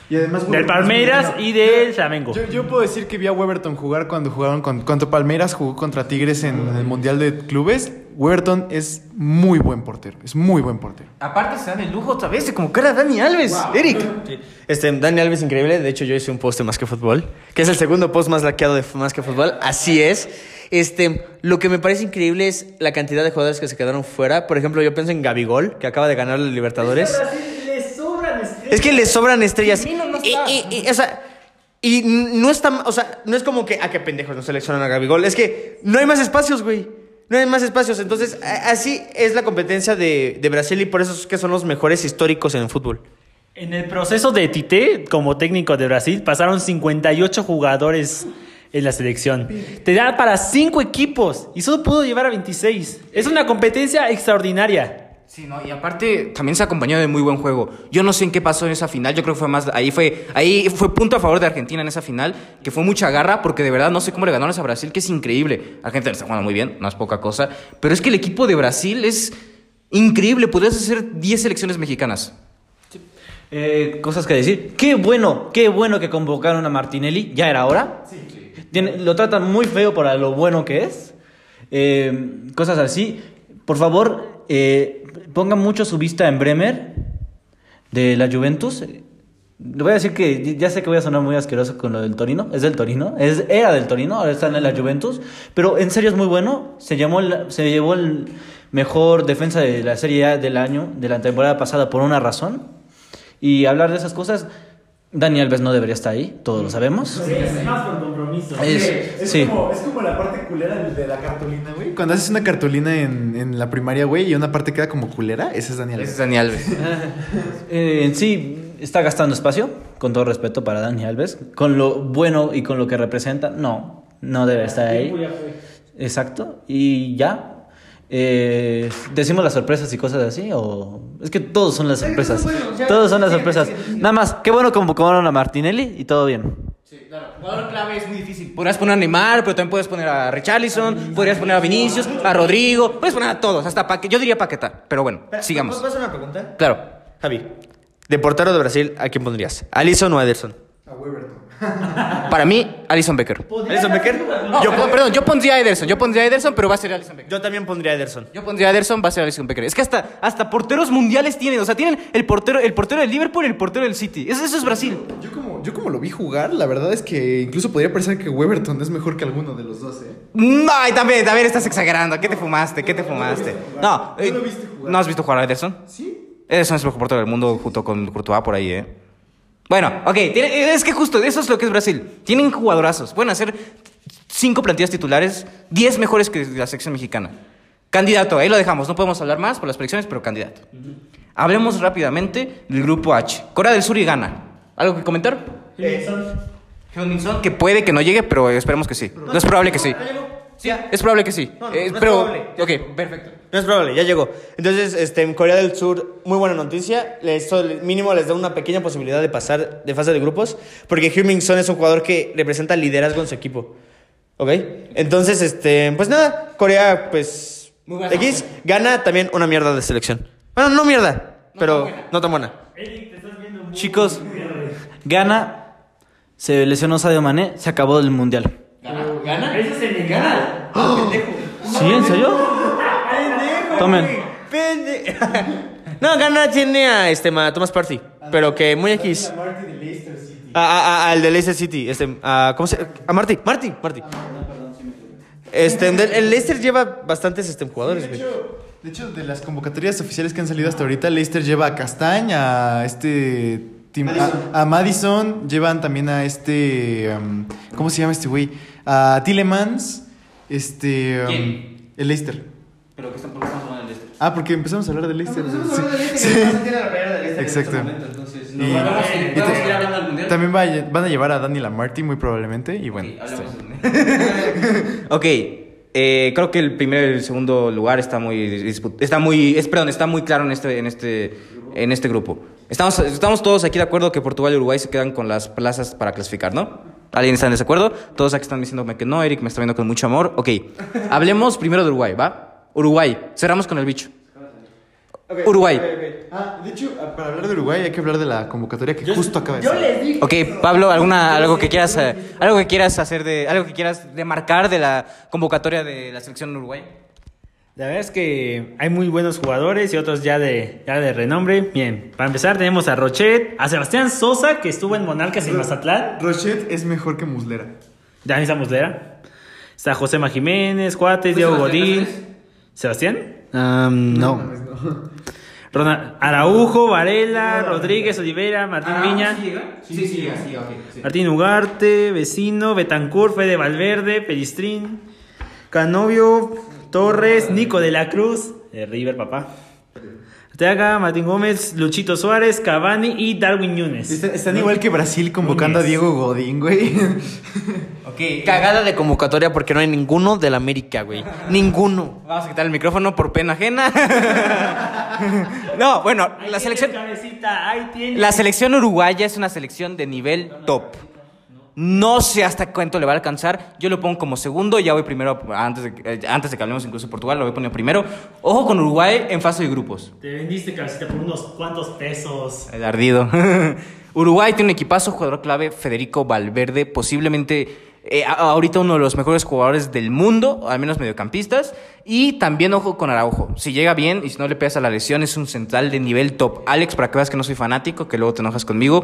Y además, del Palmeiras y del Flamengo. Yo, yo puedo decir que vi a Weberton jugar cuando jugaron con, contra Palmeiras, jugó contra Tigres en el Mundial de Clubes. Weberton es muy buen portero, es muy buen portero. Aparte se dan el lujo otra vez de como cara a Dani Alves, Eric. Este, Dani Alves increíble. De hecho, yo hice un post de Más que Fútbol, que es el segundo post más laqueado de Más que Fútbol. Así es. Este, lo que me parece increíble es la cantidad de jugadores que se quedaron fuera. Por ejemplo, yo pienso en Gabigol, que acaba de ganar los Libertadores. Es que le sobran estrellas. Y, y- y, o sea, y no está, o sea, no es como que, a qué pendejos no seleccionan a Gabigol. Es que no hay más espacios, güey. No hay más espacios. Entonces, así es la competencia de, de Brasil y por eso es que son los mejores históricos en fútbol. En el proceso de Tite, como técnico de Brasil, pasaron 58 jugadores en la selección. Te da para 5 equipos y solo pudo llevar a 26. Es una competencia extraordinaria. Sí, no, y aparte también se acompañó de muy buen juego. Yo no sé en qué pasó en esa final, yo creo que fue más ahí fue ahí fue punto a favor de Argentina en esa final, que fue mucha garra porque de verdad no sé cómo le ganaron a Brasil, que es increíble. Argentina está jugando muy bien, no es poca cosa, pero es que el equipo de Brasil es increíble, podrías hacer 10 selecciones mexicanas. Eh, cosas que decir. Qué bueno, qué bueno que convocaron a Martinelli. Ya era hora. Tiene- lo tratan muy feo para lo bueno que es. Eh, cosas así. Por favor, eh, pongan mucho su vista en Bremer de la Juventus. Le voy a decir que ya sé que voy a sonar muy asqueroso con lo del Torino. Es del Torino. Es, era del Torino, ahora está en la Juventus. Pero en serio es muy bueno. Se, llamó se llevó el mejor defensa de la Serie A del año, de la temporada pasada, por una razón. Y hablar de esas cosas, Dani Alves no debería estar ahí, todos lo sabemos. Es más por compromiso. Es- sí. es como la parte culera de, la cartulina, güey. Cuando haces una cartulina en, en la primaria, güey, y una parte queda como culera, ese es Daniel. Ese es Dani Alves. Eh, sí, está gastando espacio, con todo respeto para Dani Alves. Con lo bueno y con lo que representa, no, no debe estar ahí. Exacto. Y ya. Eh, ¿Decimos las sorpresas y cosas así? ¿O es que todos son las sorpresas? Todos son las sorpresas. Nada más, qué bueno como convocaron a Martinelli y todo bien. Jugador clave es muy difícil. Podrías poner a Neymar, pero también puedes poner a Richarlison, podrías poner a Vinicius, a Rodrigo, puedes poner a todos, hasta Paqueta. Yo diría Paqueta, pero bueno, sigamos. ¿Puedo hacer una pregunta? Claro. Javi, de portero de Brasil, ¿a quién pondrías? ¿Alison o Ederson? Para mí, Alison Becker. ¿Alison Becker? Yo, perdón, yo pondría a Ederson, yo pondría a Ederson, pero va a ser Alison Becker. Yo también pondría a Ederson. Yo pondría a Ederson, va a ser Alison Becker. Es que hasta, hasta porteros mundiales tienen, o sea, tienen el portero, el portero del Liverpool y el portero del City. Eso, eso es Brasil. Yo como, yo como lo vi jugar, la verdad es que incluso podría parecer que Weberton es mejor que alguno de los dos, ¿eh? No, y también, también estás exagerando. ¿Qué te fumaste? ¿Qué te fumaste? No, eh, lo viste jugar. ¿no has visto jugar a Ederson? Sí. Ederson es el mejor portero del mundo junto con Courtois por ahí, ¿eh? Bueno, ok, tiene- es que justo eso es lo que es Brasil. Tienen jugadorazos. Pueden hacer cinco plantillas titulares, diez mejores que la sección mexicana. Candidato, ahí lo dejamos. No podemos hablar más por las predicciones, pero candidato. Hablemos rápidamente del grupo H. Corea del Sur y Ghana. ¿Algo que comentar? Que puede que no llegue, pero esperemos que sí. No es probable que sí. Sí, es probable que sí. No, no, Eh, no es pero, probable. ok, perfecto. No es probable, ya llegó. Entonces, este, en Corea del Sur, muy buena noticia. Esto mínimo les da una pequeña posibilidad de pasar de fase de grupos, porque Heung-Min Son es un jugador que representa liderazgo en su equipo. ¿Ok? Entonces, este, pues nada, Corea, pues, Muy buena X, gana también una mierda de selección. Bueno, no mierda, pero no tan buena. Chicos, gana, se lesionó Sadio Mané, se acabó el mundial. ¿Gana? Ese es el gana. ¿Sí? ¿En serio? Tomen. Pende- no, gana tiene a este, ma- Thomas Party, pero que muy X. A, a- a- al de Leicester City, este, a, ¿cómo se A Marty, Marty, Marty. Este, el Leicester lleva bastantes este, jugadores, De hecho, de hecho, de las convocatorias oficiales que han salido hasta ahorita, Leicester lleva a Castañ, a este... Tim- a, a Madison, llevan también a este... um, ¿Cómo se llama este güey? A Tillemans, este... um, ¿Quién? el Leicester. Pero que están, ¿por qué estamos hablando del este? Ah, porque empezamos a hablar del Leicester. Estamos hablando del este, Sí. que tiene la playera del este en Exacto. este momento, entonces, Y- nos vamos a y ir vamos a ir hablando del mundial. También va a- van a llevar a Dani Lamarty muy probablemente. Y bueno, Ok, hablemos del- ok, eh, creo que el primero y el segundo lugar está muy está muy es, perdón, está muy claro en este en este en este grupo. Estamos estamos todos aquí de acuerdo que Portugal y Uruguay se quedan con las plazas para clasificar, ¿no? ¿Alguien está en desacuerdo? Todos aquí están diciéndome que no, Eric me está viendo con mucho amor. Ok, hablemos primero de Uruguay, ¿va? Uruguay, cerramos con el bicho. Uruguay. Ah, de hecho, para hablar de Uruguay hay que hablar de la convocatoria que justo acaba de ser. Ok, Pablo, alguna algo que quieras eh, algo que quieras hacer de algo que quieras demarcar de la convocatoria de la selección de Uruguay. La verdad es que hay muy buenos jugadores y otros ya de, ya de renombre. Bien, para empezar tenemos a Rochet, a Sebastián Sosa, que estuvo en Monarcas y Mazatlán. Rochet es mejor que Muslera. Dani Muslera. Está Josema Jiménez, Cuates, Diego Godín. ¿Sebastián? no. Ronald Araujo, Varela, Rodríguez, Olivera, Martín Viña. Sí, sí, sí, sí, ok. sí. Martín Ugarte, Vecino, Betancourt, Fede Valverde, Pelistrín, Canovio, Torres, Nico de la Cruz, de River, papá. Arteaga, Martín Gómez, Luchito Suárez, Cavani y Darwin Núñez. Están, igual que Brasil convocando a. Diego Godín, güey. Ok, Cagada de convocatoria porque no hay ninguno del América, güey. Ninguno. Vamos a quitar el micrófono por pena ajena. no, bueno, Ahí la selección cabecita, ahí tienes. la selección uruguaya es una selección de nivel top. No sé hasta cuánto le va a alcanzar. Yo lo pongo como segundo. Ya voy primero, antes de, eh, antes de que hablemos incluso de Portugal, lo voy a poner primero. Ojo con Uruguay en fase de grupos. Te vendiste cabecita por unos cuantos pesos. El ardido. Uruguay tiene un equipazo, jugador clave, Federico Valverde, posiblemente eh, ahorita uno de los mejores jugadores del mundo, al menos mediocampistas. Y también ojo con Araujo. Si llega bien y si no le pegas a la lesión, es un central de nivel top. Alex, para que veas que no soy fanático, que luego te enojas conmigo.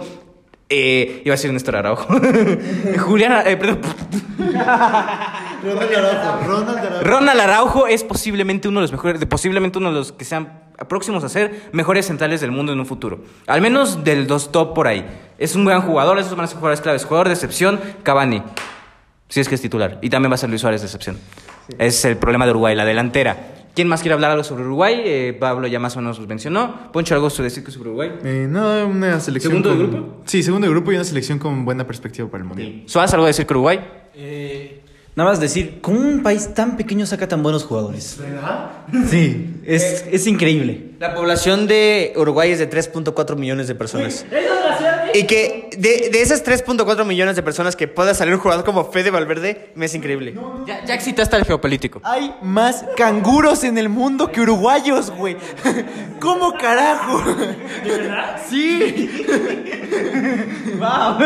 Eh, iba a decir Néstor Araujo. Julián, eh, perdón. Ronald Araujo. Ronald Araujo. Ronald Araujo es posiblemente uno de los mejores, posiblemente uno de los que sean próximos a ser mejores centrales del mundo en un futuro. Al menos del dos top por ahí. Es un gran jugador, esos van a ser jugadores claves. Jugador de excepción, Cavani. Si es que es titular. Y también va a ser Luis Suárez de excepción. Es el problema de Uruguay, la delantera. ¿Quién más quiere hablar algo sobre Uruguay? Eh, Pablo ya más o menos los mencionó. Poncho, ¿algo sobre decir que sobre Uruguay? Eh, no, una selección. ¿Segundo de grupo? Sí, segundo de grupo y una selección con buena perspectiva para el mundial. ¿Suárez algo a decir que Uruguay? Nada más decir, ¿cómo un país tan pequeño saca tan buenos jugadores? ¿Verdad? Sí, es, es increíble. La población de Uruguay es de 3.4 millones de personas. Y que de, de esas 3.4 millones de personas que pueda salir un jugador como Fede Valverde, me es increíble. Ya, ya excitaste al geopolítico. Hay más canguros en el mundo que uruguayos, güey. ¿Cómo carajo? ¿De verdad? Sí. ¡Wow!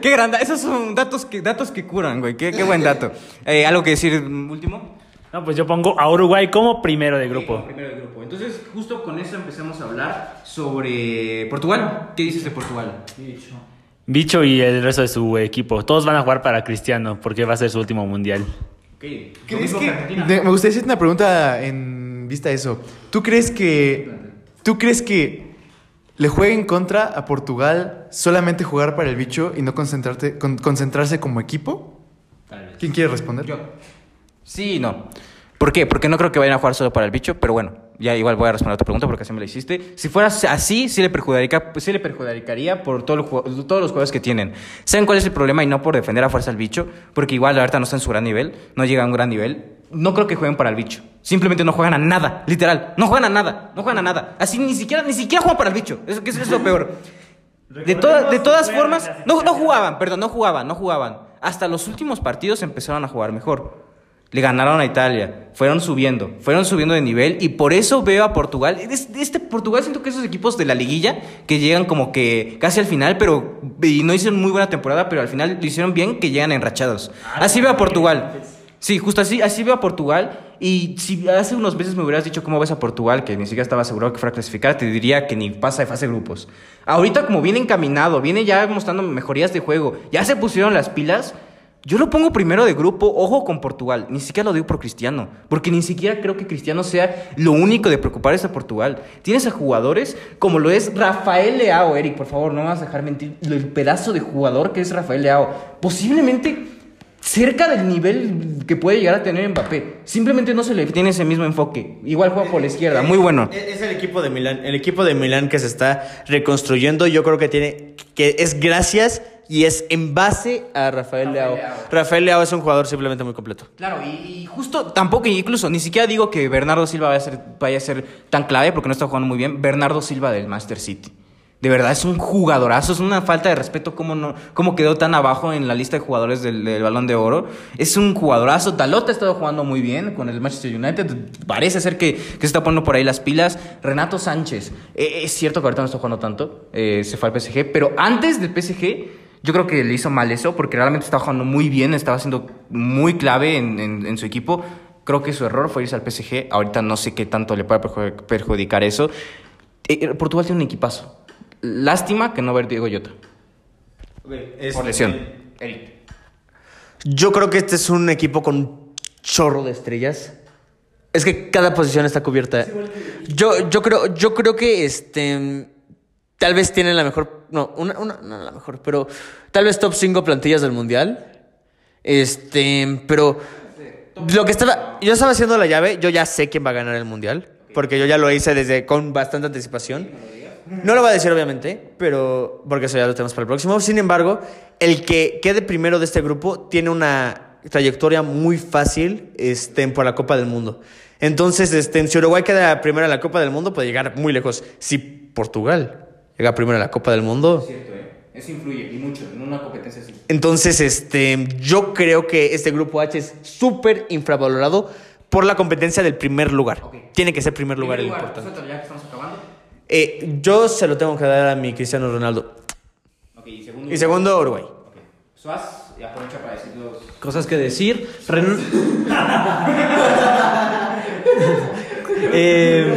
¡Qué grande! Esos son datos que, datos que curan, güey. Qué, qué buen dato. Eh, ¿Algo que decir último? No, pues yo pongo a Uruguay como primero de grupo. Primero del grupo. Entonces, justo con eso empezamos a hablar sobre Portugal. ¿Qué dices de Portugal? Bicho y el resto de su equipo. Todos van a jugar para Cristiano porque va a ser su último mundial. ¿Qué? ¿Crees que, de- me gustaría hacerte una pregunta en vista a eso. ¿Tú crees que tú crees que le jueguen contra a Portugal solamente jugar para el bicho y no concentrarte con- concentrarse como equipo? ¿Quién quiere responder? Yo. Sí y no. ¿Por qué? Porque no creo que vayan a jugar solo para el bicho, pero bueno, ya igual voy a responder a tu pregunta porque así me la hiciste. Si fuera así, sí le perjudicaría, sí le perjudicaría por todo todos los jugadores que tienen. ¿Saben cuál es el problema? Y no por defender a fuerza al bicho, porque igual la verdad no está en su gran nivel, no llega a un gran nivel. No creo que jueguen para el bicho. Simplemente no juegan a nada, literal. No juegan a nada, no juegan a nada. Así ni siquiera, ni siquiera juegan para el bicho. Eso, eso es lo peor. De, toda- de todas formas, no, no jugaban, perdón, no jugaban, no jugaban. Hasta los últimos partidos empezaron a jugar mejor. Le ganaron a Italia, fueron subiendo, fueron subiendo de nivel y por eso veo a Portugal. Es- Este Portugal siento que esos equipos de la liguilla que llegan como que casi al final, pero y no hicieron muy buena temporada, pero al final lo hicieron bien, que llegan enrachados. Así veo a Portugal. Sí, justo así, así veo a Portugal. Y si hace unos meses me hubieras dicho cómo ves a Portugal, que ni siquiera estaba asegurado que fuera a clasificar, te diría que ni pasa de fase de grupos. Ahorita, como viene encaminado, viene ya mostrando mejorías de juego, ya se pusieron las pilas. Yo lo pongo primero de grupo, ojo con Portugal. Ni siquiera lo digo por Cristiano, porque ni siquiera creo que Cristiano sea lo único de preocuparse a Portugal. Tienes a jugadores como lo es Rafael Leao, Eric, por favor, no me vas a dejar mentir. El pedazo de jugador que es Rafael Leao. Posiblemente cerca del nivel que puede llegar a tener Mbappé. Simplemente no se le tiene ese mismo enfoque. Igual juega por la izquierda, muy bueno. Es el equipo de Milán, el equipo de Milán que se está reconstruyendo. Yo creo que tiene que es gracias y es en base a Rafael, Leao. Leao. Rafael Leao es un jugador simplemente muy completo. Claro, y, justo tampoco, incluso, ni siquiera digo que Bernardo Silva vaya a, ser, vaya a ser tan clave porque no está jugando muy bien. Bernardo Silva del Master City. De verdad, es un jugadorazo, es una falta de respeto cómo, no, cómo quedó tan abajo en la lista de jugadores del, del Balón de Oro. Es un jugadorazo. Dalot ha estado jugando muy bien con el Manchester United. Parece ser que, que se está poniendo por ahí las pilas. Renato Sánchez. eh, es cierto que ahorita no está jugando tanto. eh, se fue al PSG. Pero antes del PSG, yo creo que le hizo mal eso porque realmente estaba jugando muy bien. Estaba siendo muy clave en, en- en su equipo. Creo que su error fue irse al PSG. Ahorita no sé qué tanto le puede perju- perjudicar eso. Eh, Portugal tiene un equipazo. Lástima que no ver Diego Jota. Por lesión. Eric. Yo creo que este es un equipo con un chorro de estrellas. Es que cada posición está cubierta. Yo, yo creo, yo creo que este tal vez tienen la mejor. No, una, una, no la mejor, pero tal vez top 5 plantillas del mundial. Este, pero lo que estaba. Yo estaba haciendo la llave, yo ya sé quién va a ganar el mundial. Porque yo ya lo hice desde con bastante anticipación. No lo voy a decir, obviamente, pero. Porque eso ya lo tenemos para el próximo. Sin embargo, el que quede primero de este grupo tiene una trayectoria muy fácil este, por la Copa del Mundo. Entonces, este, si Uruguay queda primero en la Copa del Mundo, puede llegar muy lejos. Si Portugal llega primero en la Copa del Mundo, Cierto, ¿eh? Eso influye, y mucho, en una competencia así. entonces, este, yo creo que este grupo H es súper infravalorado por la competencia del primer lugar. Ok. Tiene que ser primer lugar el Primer importante. suéltalo ya que estamos acabando. Eh, yo se lo tengo que dar a mi Cristiano Ronaldo. Ok, y segundo. Y segundo, Uruguay. Ok. Suaz, y aprovecha para decir los. Cosas que decir. Ren- Eh,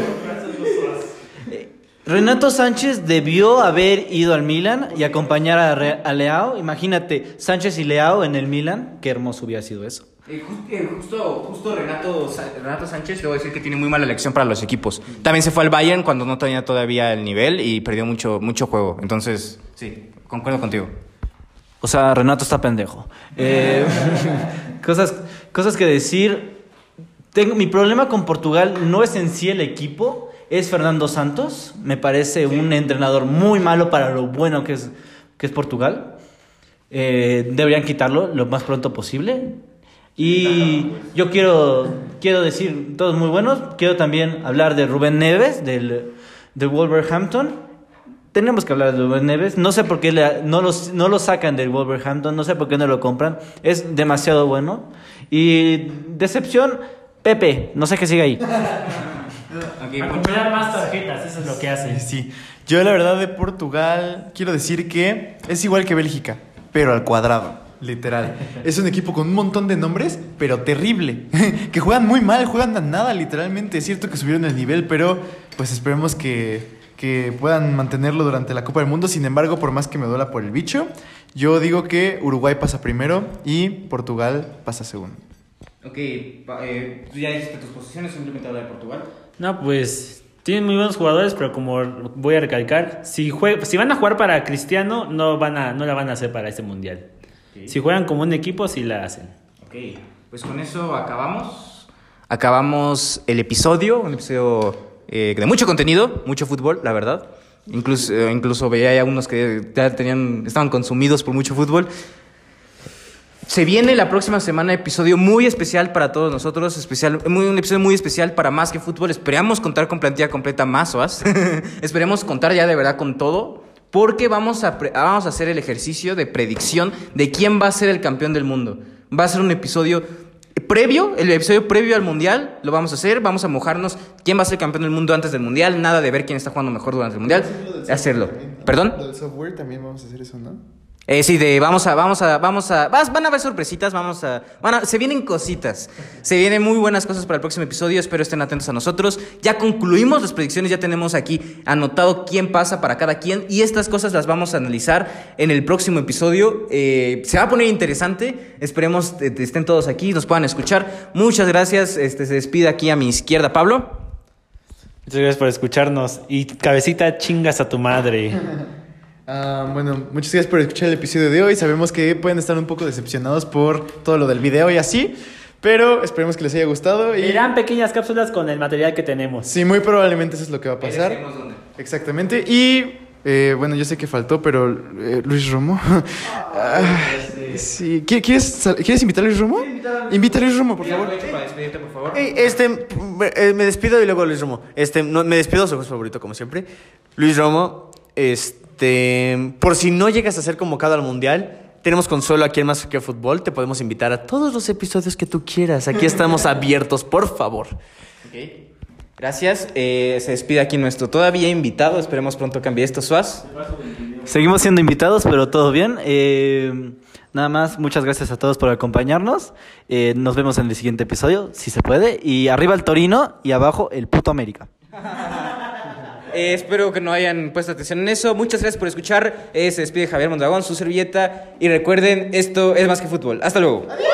Renato Sánchez debió haber ido al Milan y acompañar a, Re- a Leao. Imagínate, Sánchez y Leao en el Milan. Qué hermoso hubiera sido eso. Eh, eh, justo, justo Renato, Renato Sánchez, le voy a decir que tiene muy mala elección para los equipos. También se fue al Bayern cuando no tenía todavía el nivel y perdió mucho, mucho juego. Entonces, sí, concuerdo contigo. O sea, Renato está pendejo. Eh, cosas, cosas que decir. Tengo, mi problema con Portugal no es en sí el equipo, es Fernando Santos. Me parece un entrenador muy malo para lo bueno que es, que es Portugal. Eh, deberían quitarlo lo más pronto posible. Y yo quiero, quiero decir, todos muy buenos. Quiero también hablar de Rubén Neves, del, del Wolverhampton. Tenemos que hablar de Rubén Neves. No sé por qué no, los, no lo sacan del Wolverhampton. No sé por qué no lo compran. Es demasiado bueno. Y decepción, Pepe. No sé qué sigue ahí. Acumular más tarjetas, eso es lo que hace. Sí. Yo la verdad de Portugal quiero decir que es igual que Bélgica, pero al cuadrado, literal. Es un equipo con un montón de nombres, pero terrible. que juegan muy mal, juegan a nada, literalmente. Es cierto que subieron el nivel, pero pues esperemos que, que puedan mantenerlo durante la Copa del Mundo. Sin embargo, por más que me duela por el bicho, yo digo que Uruguay pasa primero y Portugal pasa segundo. Ok, eh, tú ya dijiste tus posiciones, simplemente hablar de Portugal. No, pues tienen muy buenos jugadores, pero como voy a recalcar, si, jue- si van a jugar para Cristiano, no, van a, no la van a hacer para este mundial. Si juegan como un equipo, sí la hacen. Ok, pues con eso acabamos. Acabamos el episodio, un episodio eh, de mucho contenido, mucho fútbol, la verdad. Incluso, eh, incluso veía ya unos que ya tenían, estaban consumidos por mucho fútbol. Se viene la próxima semana episodio muy especial para todos nosotros, especial, muy, un episodio muy especial para más que fútbol. Esperamos contar con plantilla completa más OAS. Esperemos contar ya de verdad con todo, porque vamos a, vamos a hacer el ejercicio de predicción de quién va a ser el campeón del mundo. Va a ser un episodio previo, el episodio previo al mundial, lo vamos a hacer, vamos a mojarnos quién va a ser el campeón del mundo antes del mundial, nada de ver quién está jugando mejor durante el mundial, hacerlo. ¿Perdón? Lo del software también vamos a hacer eso, ¿no? Eh, sí, de vamos a, vamos a, vamos a, vas- van a haber sorpresitas, vamos a, van a- se vienen cositas, se vienen muy buenas cosas para el próximo episodio, espero estén atentos a nosotros. Ya concluimos las predicciones, ya tenemos aquí anotado quién pasa para cada quien y estas cosas las vamos a analizar en el próximo episodio. Eh, se va a poner interesante, esperemos eh, estén todos aquí, nos puedan escuchar. Muchas gracias, este se despide aquí a mi izquierda Pablo. Muchas gracias por escucharnos. Y cabecita, chingas a tu madre. Ah, bueno, muchas gracias por escuchar el episodio de hoy. Sabemos que pueden estar un poco decepcionados por todo lo del video y así, pero esperemos que les haya gustado. Y Irán pequeñas cápsulas con el material que tenemos. sí, muy probablemente eso es lo que va a pasar. Exactamente. Y eh, bueno, yo sé que faltó, pero eh, Luis Romo. Ah, sí. ¿Qui- ¿Quieres, sal- ¿Quieres invitar a Luis Romo? Invita a Luis Romo, por favor. aprovecho para despedirte, por favor. Ey, este, eh, me despido y luego Luis Romo. Este, no, me despido, su juez favorito, como siempre. Luis Romo, este, por si no llegas a ser convocado al mundial, tenemos consuelo aquí en Más que Fútbol. Te podemos invitar a todos los episodios que tú quieras. Aquí estamos abiertos, por favor. Ok. Gracias. Eh, se despide aquí nuestro todavía invitado. Esperemos pronto cambie esto, Suaz. Seguimos siendo invitados, pero todo bien. Eh, nada más, muchas gracias a todos por acompañarnos. Eh, nos vemos en el siguiente episodio, si se puede. Y arriba el Torino y abajo el puto América. Eh, espero que no hayan puesto atención en eso. Muchas gracias por escuchar. Eh, se despide Javier Mondragón, su servilleta. Y recuerden, esto es más que fútbol. Hasta luego. Adiós.